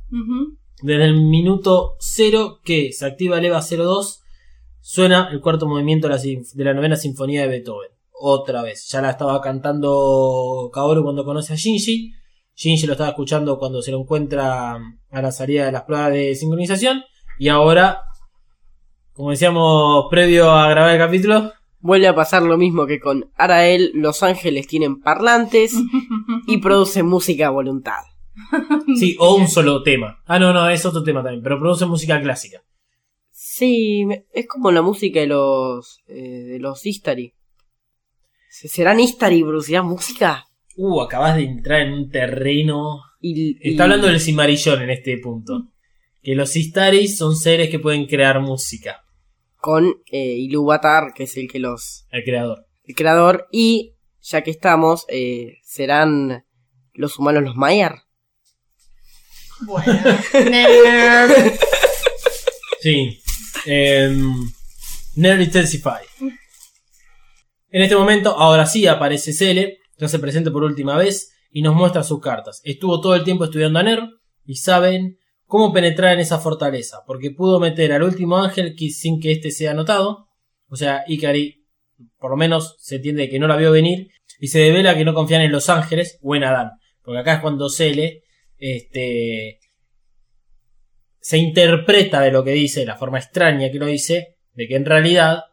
Desde el minuto 0 que se activa el EVA 02, suena el cuarto movimiento de la, de la novena sinfonía de Beethoven. Otra vez. Ya la estaba cantando Kaoru cuando conoce a Shinji. Shinji lo estaba escuchando cuando se lo encuentra a la salida de las pruebas de sincronización. Y ahora, como decíamos previo a grabar el capítulo, Vuelve a pasar lo mismo que con Arael. Los ángeles tienen parlantes y producen música a voluntad. sí, o un solo tema. Ah, no, no, es otro tema también, pero produce música clásica. Sí, es como la música de los eh, de los Istari. ¿Se- ¿Serán Istari y producirán música? Uh, acabas de entrar en un terreno Y, y- Está hablando del Cimarillón en este punto. Que los Istaris son seres que pueden crear música. Con eh, Ilúvatar, que es el que los El creador. el creador y ya que estamos eh, serán los humanos los Mayer. Bueno. Sí. Nerd Intensify. En este momento, ahora sí aparece Cele. Ya se presenta por última vez y nos muestra sus cartas. Estuvo todo el tiempo estudiando a Nerd y saben cómo penetrar en esa fortaleza. Porque pudo meter al último ángel sin que éste sea notado. O sea, Ikari, por lo menos, se entiende que no la vio venir. Y se devela que no confían en los ángeles o en Adán. Porque acá es cuando Cele este, se interpreta de lo que dice, la forma extraña que lo dice, de que en realidad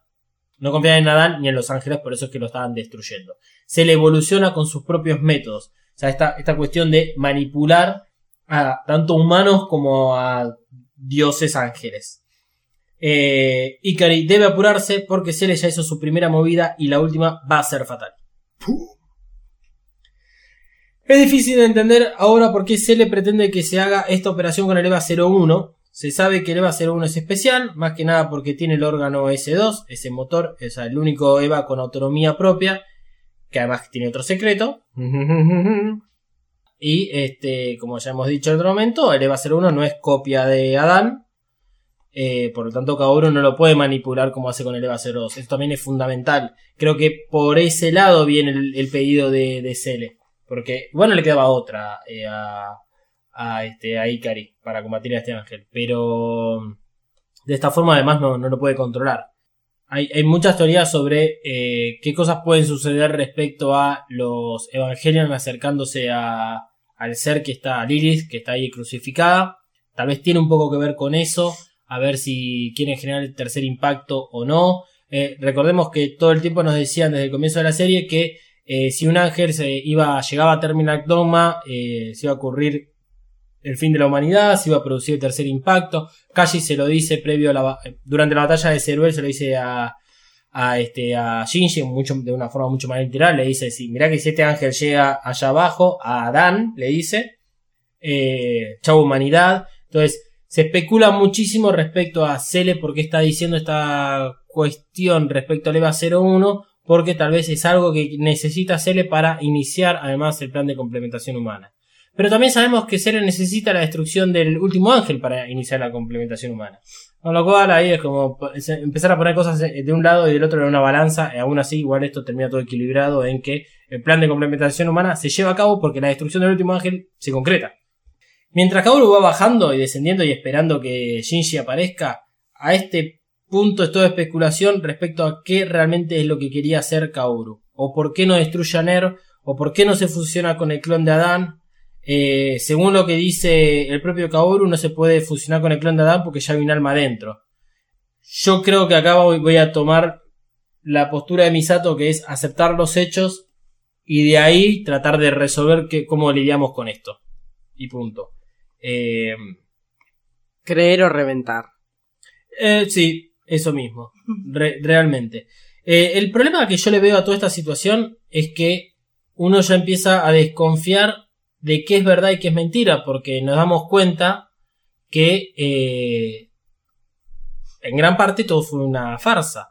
no confían en Adán ni en los ángeles, por eso es que lo estaban destruyendo. Se le evoluciona con sus propios métodos. O sea, esta, esta cuestión de manipular a tanto humanos como a dioses ángeles. Eh, Ikari debe apurarse porque Cele ya hizo su primera movida y la última va a ser fatal. Es difícil de entender ahora por qué Cele pretende que se haga esta operación con el EVA 01. Se sabe que el EVA 01 es especial, más que nada porque tiene el órgano S2, ese motor, es el único EVA con autonomía propia, que además tiene otro secreto. Y este, como ya hemos dicho en otro momento, el EVA 01 no es copia de Adán. eh, por lo tanto, Kaoru no lo puede manipular como hace con el EVA 02. Esto también es fundamental. Creo que por ese lado viene el, pedido de, de Cele. Porque, bueno, le quedaba otra eh, a, a, este, a Ikari para combatir a este ángel. Pero de esta forma además no, no lo puede controlar. Hay, hay muchas teorías sobre eh, qué cosas pueden suceder respecto a los Evangelion acercándose a, al ser que está, Lilith, que está ahí crucificada. Tal vez tiene un poco que ver con eso. A ver si quieren generar el tercer impacto o no. Eh, recordemos que todo el tiempo nos decían desde el comienzo de la serie que eh, si un ángel se iba, llegaba a terminar Dogma, eh, se iba a ocurrir el fin de la humanidad, se iba a producir el tercer impacto. Kashi se lo dice previo a la, durante la batalla de Ceruel, se lo dice a, a, este, a Shinji mucho, de una forma mucho más literal. Le dice: si, Mirá que si este ángel llega allá abajo, a Adán, le dice, eh, chau humanidad. Entonces, Se especula muchísimo respecto a Cele porque está diciendo esta cuestión respecto al EVA 01 porque tal vez es algo que necesita Cele para iniciar además el plan de complementación humana. Pero también sabemos que Cele necesita la destrucción del último ángel para iniciar la complementación humana. Con lo cual ahí es como empezar a poner cosas de un lado y del otro en una balanza, y aún así igual esto termina todo equilibrado en que el plan de complementación humana se lleva a cabo porque la destrucción del último ángel se concreta. Mientras Kaoru va bajando y descendiendo y esperando que Shinji aparezca, a este punto es toda especulación respecto a qué realmente es lo que quería hacer Kaoru, o por qué no destruye a Ner, o por qué no se fusiona con el clon de Adán. Eh, según lo que dice el propio Kaoru, no se puede fusionar con el clon de Adán porque ya hay un alma dentro. Yo creo que acá voy voy a tomar la postura de Misato que es aceptar los hechos y de ahí tratar de resolver que, cómo lidiamos con esto. Y punto. Eh, Creer o reventar. eh, sí, eso mismo. Re- realmente. Eh, el problema que yo le veo a toda esta situación es que uno ya empieza a desconfiar de qué es verdad y qué es mentira, porque nos damos cuenta que eh, en gran parte todo fue una farsa.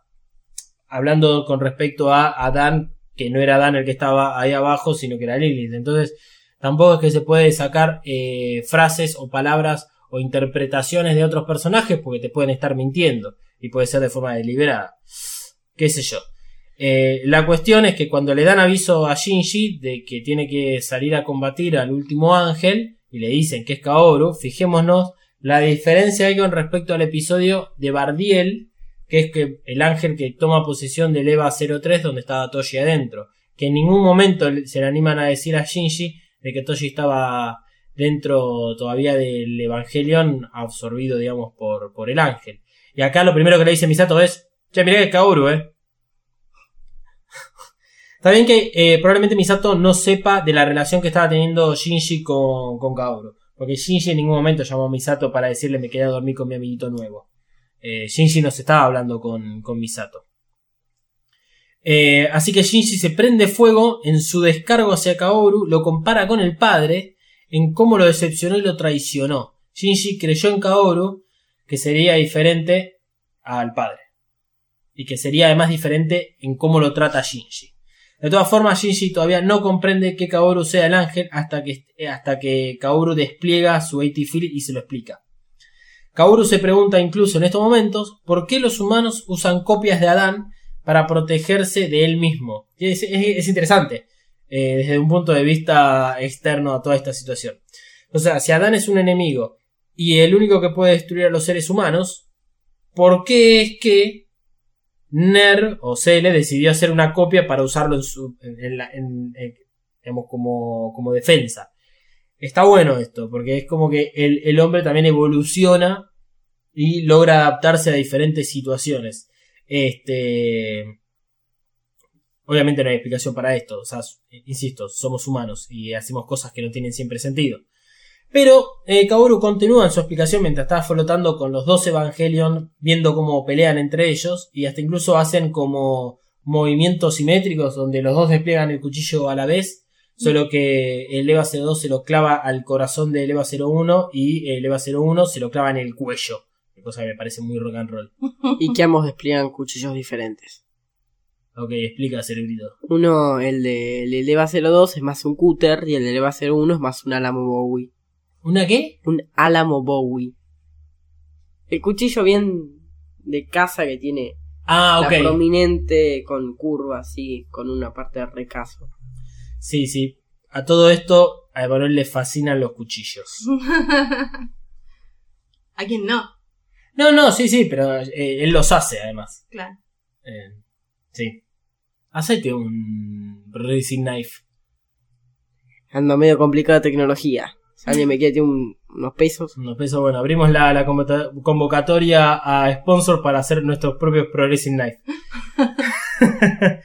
Hablando con respecto a Adán, que no era Adán el que estaba ahí abajo, sino que era Lilith. Entonces, tampoco es que se puede sacar eh, frases o palabras o interpretaciones de otros personajes porque te pueden estar mintiendo y puede ser de forma deliberada. Qué sé yo. Eh, la cuestión es que cuando le dan aviso a Shinji de que tiene que salir a combatir al último ángel y le dicen que es Kaoru, fijémonos la diferencia hay con respecto al episodio de Bardiel, que es que el ángel que toma posesión del EVA 03 donde estaba Toshi adentro, que en ningún momento se le animan a decir a Shinji de que Toshi estaba dentro todavía del Evangelion absorbido, digamos, por, por el ángel. Y acá lo primero que le dice Misato es, che, mirá que es Kaoru, eh. Está bien que eh, probablemente Misato no sepa de la relación que estaba teniendo Shinji con, con Kaoru. Porque Shinji en ningún momento llamó a Misato para decirle me quedé a dormir con mi amiguito nuevo. Eh, Shinji no se estaba hablando con, con Misato. Eh, así que Shinji se prende fuego en su descargo hacia Kaoru, lo compara con el padre, en cómo lo decepcionó y lo traicionó. Shinji creyó en Kaoru que sería diferente al padre. Y que sería además diferente en cómo lo trata Shinji. De todas formas, Shinji todavía no comprende que Kaoru sea el ángel hasta que, hasta que Kaoru despliega su 80 Field y se lo explica. Kaoru se pregunta incluso en estos momentos por qué los humanos usan copias de Adán para protegerse de él mismo. Es interesante eh, desde un punto de vista externo a toda esta situación. O sea, si Adán es un enemigo y el único que puede destruir a los seres humanos, ¿por qué es que Ner o Cele decidió hacer una copia para usarlo en su, digamos, como, como defensa? Está bueno esto, porque es como que el, el hombre también evoluciona y logra adaptarse a diferentes situaciones. Este. Obviamente no hay explicación para esto. O sea, insisto, somos humanos y hacemos cosas que no tienen siempre sentido. Pero eh, Kaoru continúa en su explicación mientras está flotando con los dos Evangelion, viendo cómo pelean entre ellos y hasta incluso hacen como movimientos simétricos donde los dos despliegan el cuchillo a la vez, solo que el EVA 02 se lo clava al corazón del EVA 01 y el EVA 01 se lo clava en el cuello, cosa que me parece muy rock and roll. Y que ambos despliegan cuchillos diferentes. Ok, explica, cerebrito. Uno, el de el EVA 02 es más un cúter y el de EVA 01 es más un Alamo Bowie. ¿Una qué? Un Alamo Bowie. El cuchillo bien de casa que tiene Ah, la ok. prominente con curva así, con una parte de recaso. Sí, sí. A todo esto, a Emanuel le fascinan los cuchillos. ¿A quién no? No, no, sí, sí, pero eh, él los hace además. Claro. Eh, sí. Hacete un Racing Knife. Ando medio complicada de tecnología. Si alguien me quiere tiene un- unos pesos. Unos pesos, bueno, abrimos la, la convocatoria a sponsor para hacer nuestros propios Progressing Knife.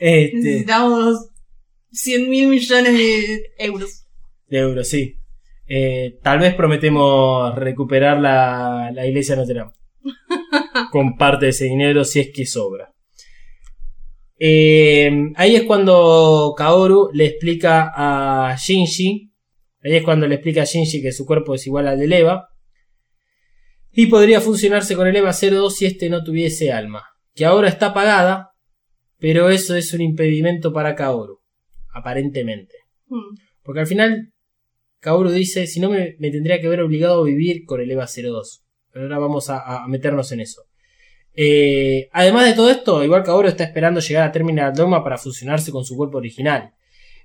este, Necesitamos 100 mil millones de euros. de euros, sí. Eh, tal vez prometemos recuperar la, la iglesia de Notre Dame. Con parte de ese dinero si es que sobra. Eh, ahí es cuando Kaoru le explica a Shinji. Ahí es cuando le explica a Shinji que su cuerpo es igual al de Eva. Y podría funcionarse con el EVA 02 si este no tuviese alma. Que ahora está apagada, pero eso es un impedimento para Kaoru. Aparentemente. Hmm. Porque al final, Kaoru dice, si no me, me tendría que haber obligado a vivir con el EVA 02. Pero ahora vamos a, a meternos en eso. Eh, además de todo esto, igual Kaoru está esperando llegar a Terminal Dogma para fusionarse con su cuerpo original.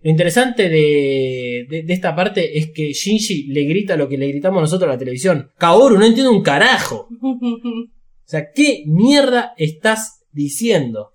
Lo interesante de, de- de esta parte es que Shinji le grita lo que le gritamos nosotros a la televisión. Kaoru, no entiendo un carajo. O sea, ¿qué mierda estás diciendo?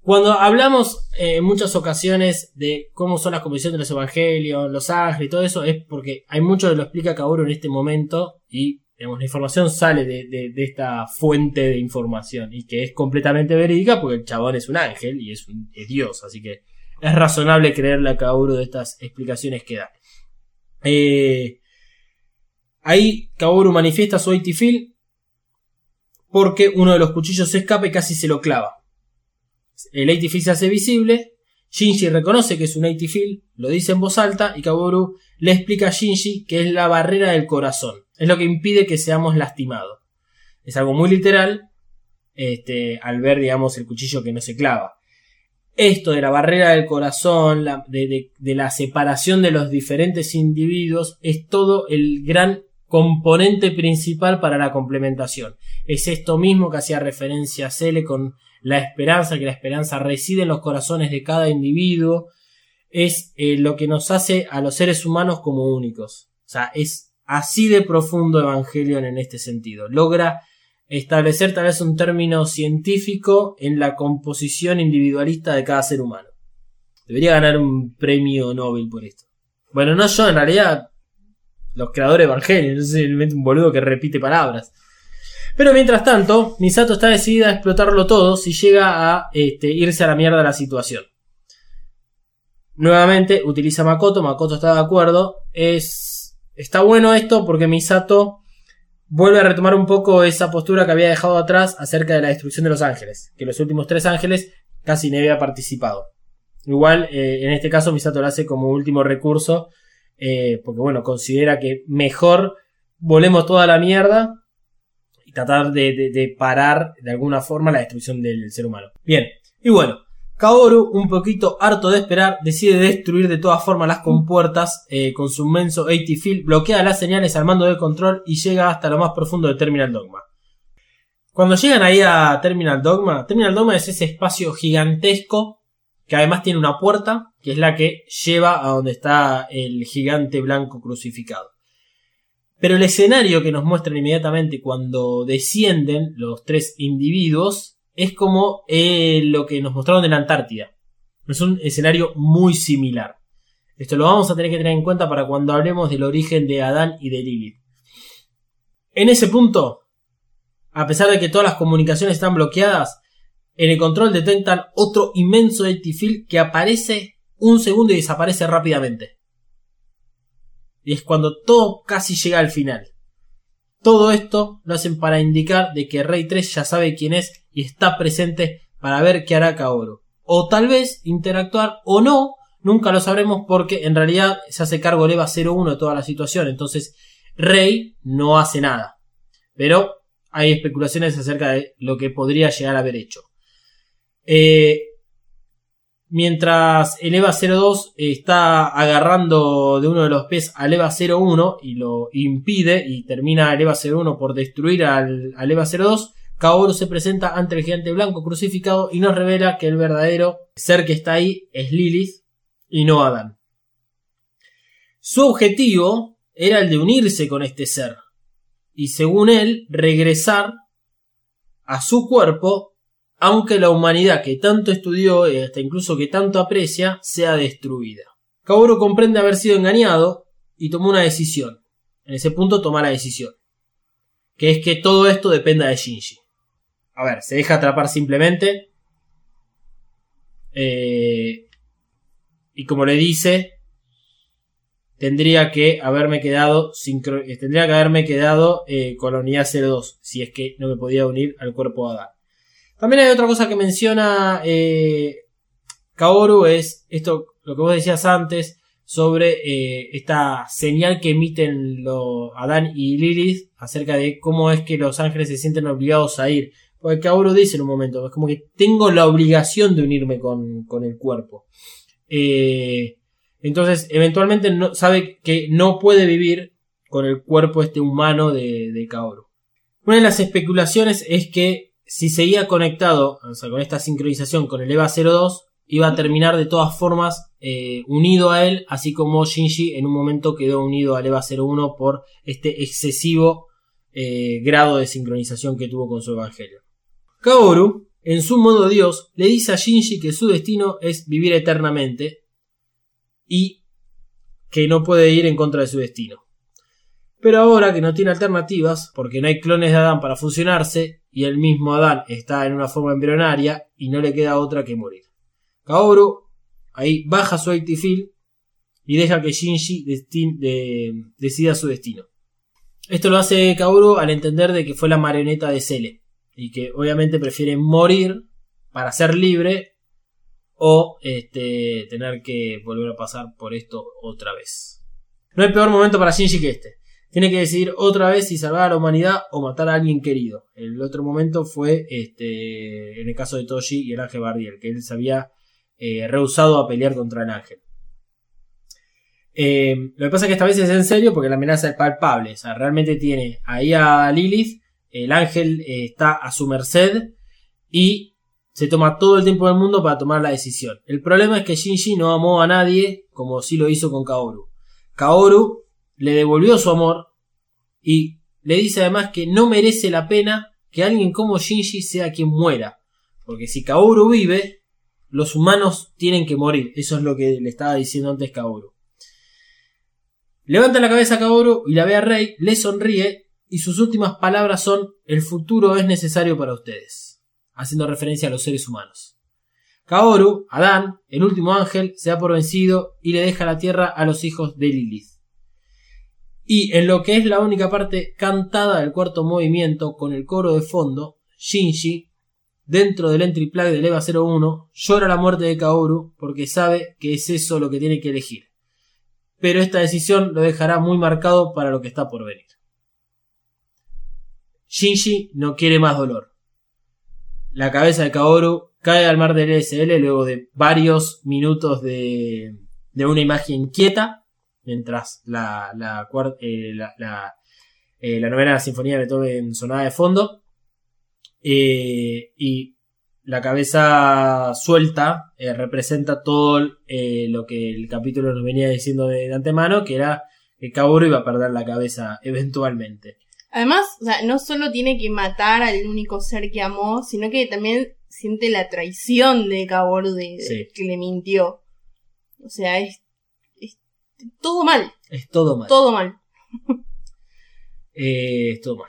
Cuando hablamos eh, en muchas ocasiones de cómo son las composiciones de los evangelios, los ángeles y todo eso, es porque hay mucho que lo explica Kaoru en este momento y digamos, la información sale de, de- de esta fuente de información y que es completamente verídica porque el chabón es un ángel y es, un, es Dios, así que es razonable creerle a Kaoru de estas explicaciones que da. Eh, ahí Kaoru manifiesta su Eighty porque uno de los cuchillos se escapa y casi se lo clava. El Eighty se hace visible, Shinji reconoce que es un Eighty lo dice en voz alta y Kaoru le explica a Shinji que es la barrera del corazón, es lo que impide que seamos lastimados. Es algo muy literal este, al ver, digamos, el cuchillo que no se clava. Esto de la barrera del corazón, de la separación de los diferentes individuos, es todo el gran componente principal para la complementación. Es esto mismo que hacía referencia a Cele con la esperanza, que la esperanza reside en los corazones de cada individuo. Es eh, lo que nos hace a los seres humanos como únicos. O sea, es así de profundo Evangelion en este sentido. Logra establecer tal vez un término científico en la composición individualista de cada ser humano. Debería ganar un premio Nobel por esto. Bueno, no yo, en realidad los creadores de Evangelion, no sé, un boludo que repite palabras. Pero mientras tanto, Misato está decidida a explotarlo todo si llega a este, irse a la mierda la situación. Nuevamente utiliza Makoto, Makoto está de acuerdo. Es, está bueno esto porque Misato vuelve a retomar un poco esa postura que había dejado atrás acerca de la destrucción de los ángeles. Que los últimos tres ángeles casi ni había participado. Igual, eh, en este caso, Misato lo hace como último recurso. eh, porque bueno, considera que mejor volemos toda la mierda y tratar de- de parar de alguna forma la destrucción del ser humano. Bien, y bueno, Kaoru, un poquito harto de esperar, decide destruir de todas formas las compuertas eh, con su inmenso 80 field, bloquea las señales al mando de control y llega hasta lo más profundo de Terminal Dogma. Cuando llegan ahí a Terminal Dogma, Terminal Dogma es ese espacio gigantesco que además tiene una puerta, que es la que lleva a donde está el gigante blanco crucificado. Pero el escenario que nos muestran inmediatamente cuando descienden los tres individuos es como eh, lo que nos mostraron en la Antártida. Es un escenario muy similar. Esto lo vamos a tener que tener en cuenta para cuando hablemos del origen de Adán y de Lilith. En ese punto, a pesar de que todas las comunicaciones están bloqueadas, en el control detectan otro inmenso Field que aparece un segundo y desaparece rápidamente. Y es cuando todo casi llega al final. Todo esto lo hacen para indicar de que Rey 3 ya sabe quién es y está presente para ver qué hará Kaoru. O tal vez interactuar o no, nunca lo sabremos porque en realidad se hace cargo el EVA 01 de toda la situación. Entonces Rey no hace nada. Pero hay especulaciones acerca de lo que podría llegar a haber hecho. Eh, mientras el EVA 02 está agarrando de uno de los pies al EVA 01 y lo impide y termina el EVA 01 por destruir al, al EVA 02, Kaoru se presenta ante el gigante blanco crucificado y nos revela que el verdadero ser que está ahí es Lilith y no Adán. Su objetivo era el de unirse con este ser y según él regresar a su cuerpo aunque la humanidad que tanto estudió y hasta incluso que tanto aprecia sea destruida. Kaoru comprende haber sido engañado y tomó una decisión. En ese punto toma la decisión. Que es que todo esto dependa de Shinji. A ver, se deja atrapar simplemente. Eh, y como le dice, tendría que haberme quedado eh, tendría que haberme quedado eh, con la unidad 02 si es que no me podía unir al cuerpo Adán. También hay otra cosa que menciona eh, Kaoru, es esto, lo que vos decías antes, sobre eh, esta señal que emiten lo, Adán y Lilith acerca de cómo es que los ángeles se sienten obligados a ir. Porque Kaoru dice en un momento, es como que tengo la obligación de unirme con, con el cuerpo. Eh, entonces, eventualmente sabe que no puede vivir con el cuerpo este humano de, de Kaoru. Una de las especulaciones es que si seguía conectado, o sea, con esta sincronización con el EVA 02, iba a terminar de todas formas eh, unido a él, así como Shinji en un momento quedó unido al EVA 01 por este excesivo eh, grado de sincronización que tuvo con su evangelio. Kaoru, en su modo Dios, le dice a Shinji que su destino es vivir eternamente y que no puede ir en contra de su destino. Pero ahora que no tiene alternativas, porque no hay clones de Adán para fusionarse, y el mismo Adán está en una forma embrionaria y no le queda otra que morir. Kaoru ahí baja su y deja que Shinji decida su destino. Esto lo hace Kaoru al entender de que fue la marioneta de Cele y que obviamente prefiere morir para ser libre o este, tener que volver a pasar por esto otra vez. No hay peor momento para Shinji que este. Tiene que decidir otra vez si salvar a la humanidad o matar a alguien querido. El otro momento fue este, en el caso de Toshi y el ángel Bardiel, que él se había eh, rehusado a pelear contra el ángel. Eh, lo que pasa es que esta vez es en serio porque la amenaza es palpable. O sea, realmente tiene ahí a Lilith, el ángel eh, está a su merced y se toma todo el tiempo del mundo para tomar la decisión. El problema es que Shinji no amó a nadie como sí lo hizo con Kaoru. Kaoru le devolvió su amor y le dice además que no merece la pena que alguien como Shinji sea quien muera. Porque si Kaoru vive, los humanos tienen que morir. Eso es lo que le estaba diciendo antes Kaoru. Levanta la cabeza a Kaoru y la ve a Rey, le sonríe y sus últimas palabras son el futuro es necesario para ustedes, haciendo referencia a los seres humanos. Kaoru, Adán, el último ángel, se da por vencido y le deja la tierra a los hijos de Lilith. Y en lo que es la única parte cantada del cuarto movimiento con el coro de fondo, Shinji, dentro del entry plug del EVA 01, llora la muerte de Kaoru porque sabe que es eso lo que tiene que elegir. Pero esta decisión lo dejará muy marcado para lo que está por venir. Shinji no quiere más dolor. La cabeza de Kaoru cae al mar del LSL luego de varios minutos de, de una imagen quieta, mientras la, la, cuar- eh, la, la, eh, la novena sinfonía de Beethoven sonaba de fondo. Eh, y la cabeza suelta eh, representa todo eh, lo que el capítulo nos venía diciendo de, de antemano, que era que Kaoru iba a perder la cabeza eventualmente. Además, o sea, no solo tiene que matar al único ser que amó, sino que también siente la traición de Kaoru de, Sí. que le mintió. O sea, es todo mal, Es todo mal. todo mal. Eh, es todo mal.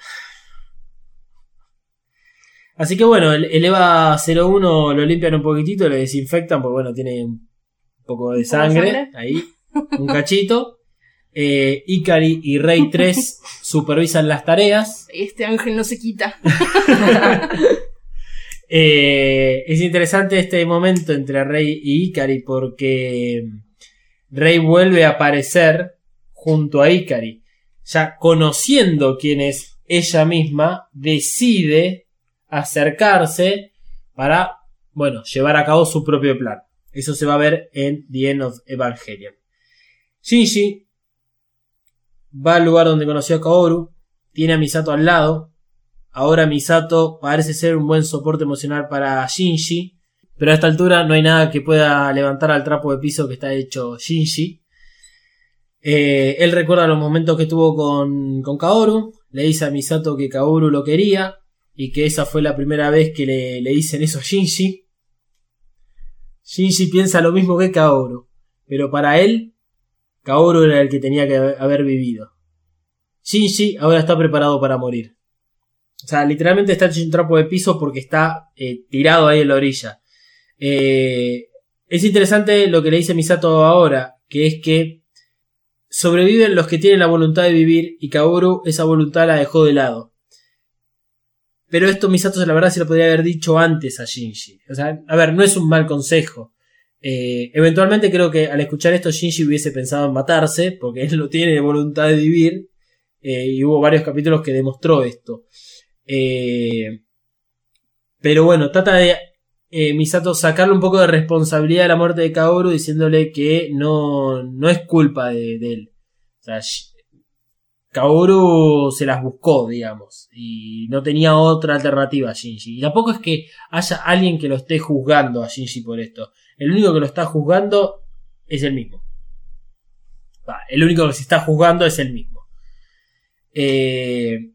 Así que bueno, el, el EVA 01 lo limpian un poquitito, lo desinfectan, porque bueno, tiene un poco de ¿Un poco de sangre, sangre? ahí, un cachito. Eh, Ikari y Rey 3 supervisan las tareas. Este ángel no se quita. Eh, es interesante este momento entre Rey y Ikari porque Rey vuelve a aparecer junto a Ikari. Ya conociendo quién es ella misma, decide acercarse para, bueno, llevar a cabo su propio plan. Eso se va a ver en The End of Evangelion. Shinji va al lugar donde conoció a Kaoru, tiene a Misato al lado, Ahora Misato parece ser un buen soporte emocional para Shinji, pero a esta altura no hay nada que pueda levantar al trapo de piso que está hecho Shinji. Eh, él recuerda los momentos que tuvo con, con Kaoru, le dice a Misato que Kaoru lo quería y que esa fue la primera vez que le, le dicen eso a Shinji. Shinji piensa lo mismo que Kaoru, pero para él, Kaoru era el que tenía que haber vivido. Shinji ahora está preparado para morir. O sea, literalmente está hecho un trapo de piso porque está eh, tirado ahí en la orilla. Eh, es interesante lo que le dice Misato ahora, que es que sobreviven los que tienen la voluntad de vivir y Kaoru esa voluntad la dejó de lado. Pero esto Misato la verdad se lo podría haber dicho antes a Shinji. O sea, a ver, no es un mal consejo. Eh, eventualmente creo que al escuchar esto Shinji hubiese pensado en matarse, porque él no tiene voluntad de vivir, eh, y hubo varios capítulos que demostró esto. Pero bueno, trata de eh, Misato sacarle un poco de responsabilidad de la muerte de Kaoru diciéndole que no, no es culpa de, él. Kaoru se las buscó, digamos, y no tenía otra alternativa a Shinji. Y tampoco es que haya alguien que lo esté juzgando a Shinji por esto. El único que lo está juzgando es el mismo. El único que se está juzgando es el mismo. Eh,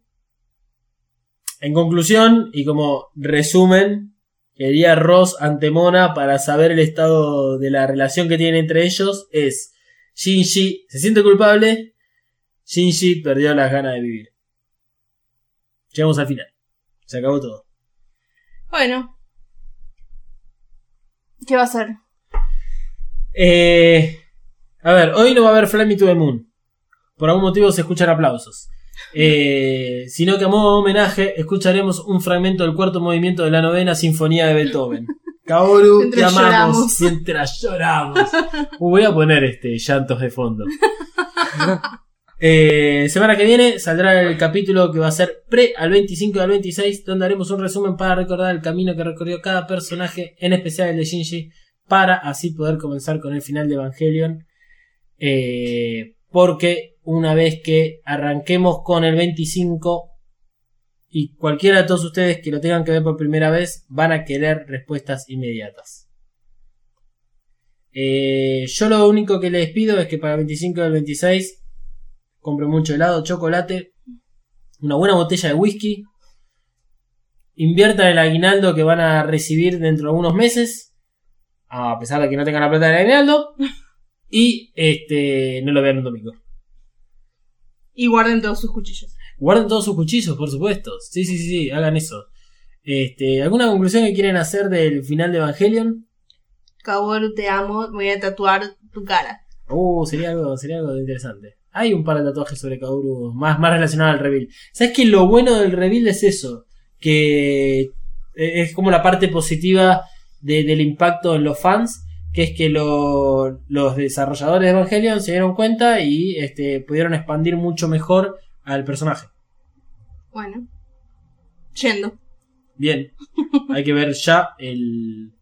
en conclusión, y como resumen, quería Ross ante Mona para saber el estado de la relación que tienen entre ellos es Shinji se siente culpable, Shinji perdió las ganas de vivir. Llegamos al final. Se acabó todo. Bueno. ¿Qué va a ser? Eh, a ver, hoy no va a haber Fly Me to the Moon. Por algún motivo se escuchan aplausos. Eh, sino que a modo de homenaje escucharemos un fragmento del cuarto movimiento de la novena sinfonía de Beethoven. Kaoru, te amamos lloramos. mientras lloramos. Uh, voy a poner este llantos de fondo. Eh, semana que viene saldrá el capítulo que va a ser pre al 25 y al 26, donde haremos un resumen para recordar el camino que recorrió cada personaje, en especial el de Shinji, para así poder comenzar con el final de Evangelion. Eh, porque una vez que arranquemos con el 25 y cualquiera de todos ustedes que lo tengan que ver por primera vez van a querer respuestas inmediatas. Eh, yo lo único que les pido es que para el 25 y el 26 compren mucho helado, chocolate, una buena botella de whisky, inviertan el aguinaldo que van a recibir dentro de unos meses, a pesar de que no tengan la plata del aguinaldo, y este no lo vean un domingo. Y guarden todos sus cuchillos. Guarden todos sus cuchillos, por supuesto. Sí, sí, sí, sí, hagan eso. Este, ¿Alguna conclusión que quieren hacer del final de Evangelion? Kaworu, te amo. Voy a tatuar tu cara. Uh, sería algo, sería algo interesante. Hay un par de tatuajes sobre Kaoru más, más relacionados al reveal. ¿Sabes que lo bueno del reveal es eso? Que eh, es como la parte positiva de- del impacto en los fans, que es que lo- los desarrolladores de Evangelion se dieron cuenta y este, pudieron expandir mucho mejor al personaje. Bueno. Yendo. Bien, hay que ver ya el,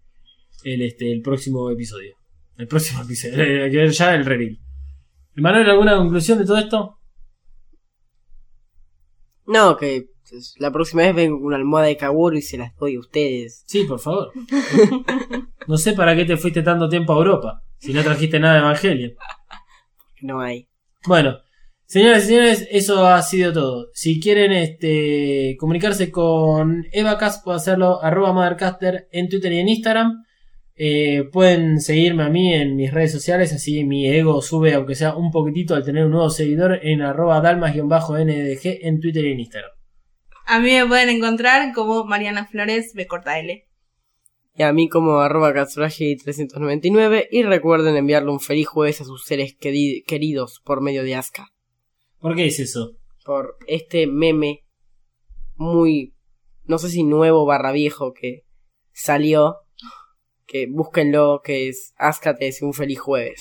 el, este, el próximo episodio. El próximo episodio, hay que ver ya el reveal. Manuel, ¿alguna conclusión de todo esto? No, que la próxima vez vengo con una almohada de Kaworu y se las doy a ustedes. Sí, por favor. No sé para qué te fuiste tanto tiempo a Europa, si no trajiste nada de Evangelion. No hay. Bueno, señoras y señores, eso ha sido todo. Si quieren este, comunicarse con EvaCast, pueden hacerlo arroba Mothercaster en Twitter y en Instagram. Eh, pueden seguirme a mí en mis redes sociales, así mi ego sube, aunque sea un poquitito, al tener un nuevo seguidor en arroba dalmas-ndg en Twitter y en Instagram. A mí me pueden encontrar como Mariana Flores B corta L. Y a mí como arroba Katsuragi399 y recuerden enviarle un feliz jueves a sus seres queri- queridos por medio de Asuka. ¿Por qué es eso? Por este meme muy, no sé si nuevo barra viejo que salió. Que búsquenlo, que es Asuka te desea un feliz jueves.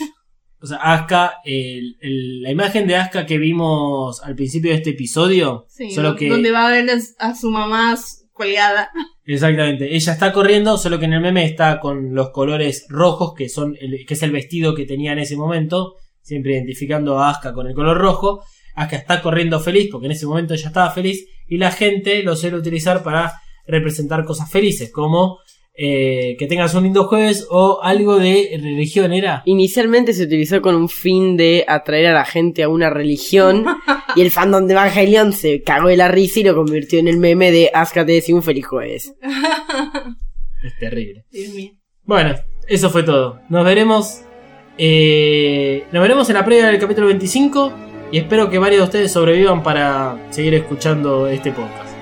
O sea, Asuka, el- el- la imagen de Asuka que vimos al principio de este episodio, Sí, solo que... donde va a ver a su mamá colgada. Exactamente, ella está corriendo, solo que en el meme está con los colores rojos, que son el, que es el vestido que tenía en ese momento, siempre identificando a Asuka con el color rojo. Asuka está corriendo feliz, porque en ese momento ella estaba feliz, y la gente lo suele utilizar para representar cosas felices, como eh, que tengas un lindo jueves o algo de religión, ¿era? Inicialmente se utilizó con un fin de atraer a la gente a una religión y el fandom de Evangelion se cagó de la risa y lo convirtió en el meme de Asuka te un feliz jueves. Es terrible. Dios mío. Bueno, eso fue todo. Nos veremos. eh, nos veremos en la previa del capítulo 25. Y espero que varios de ustedes sobrevivan para seguir escuchando este podcast.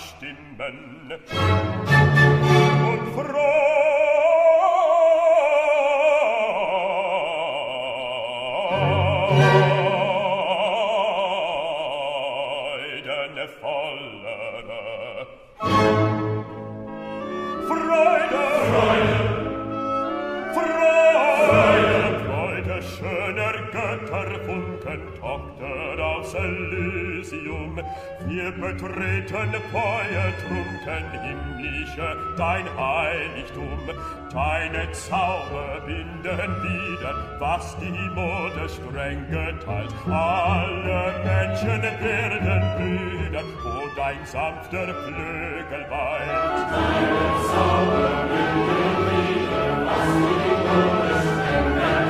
stimmen. Und froh Wir betreten feuertrunken himmlische, dein Heiligtum. Deine Zauber binden wieder, was die Mode streng geteilt. Alle Menschen werden Brüder, wo dein sanfter Flügel weilt. Finde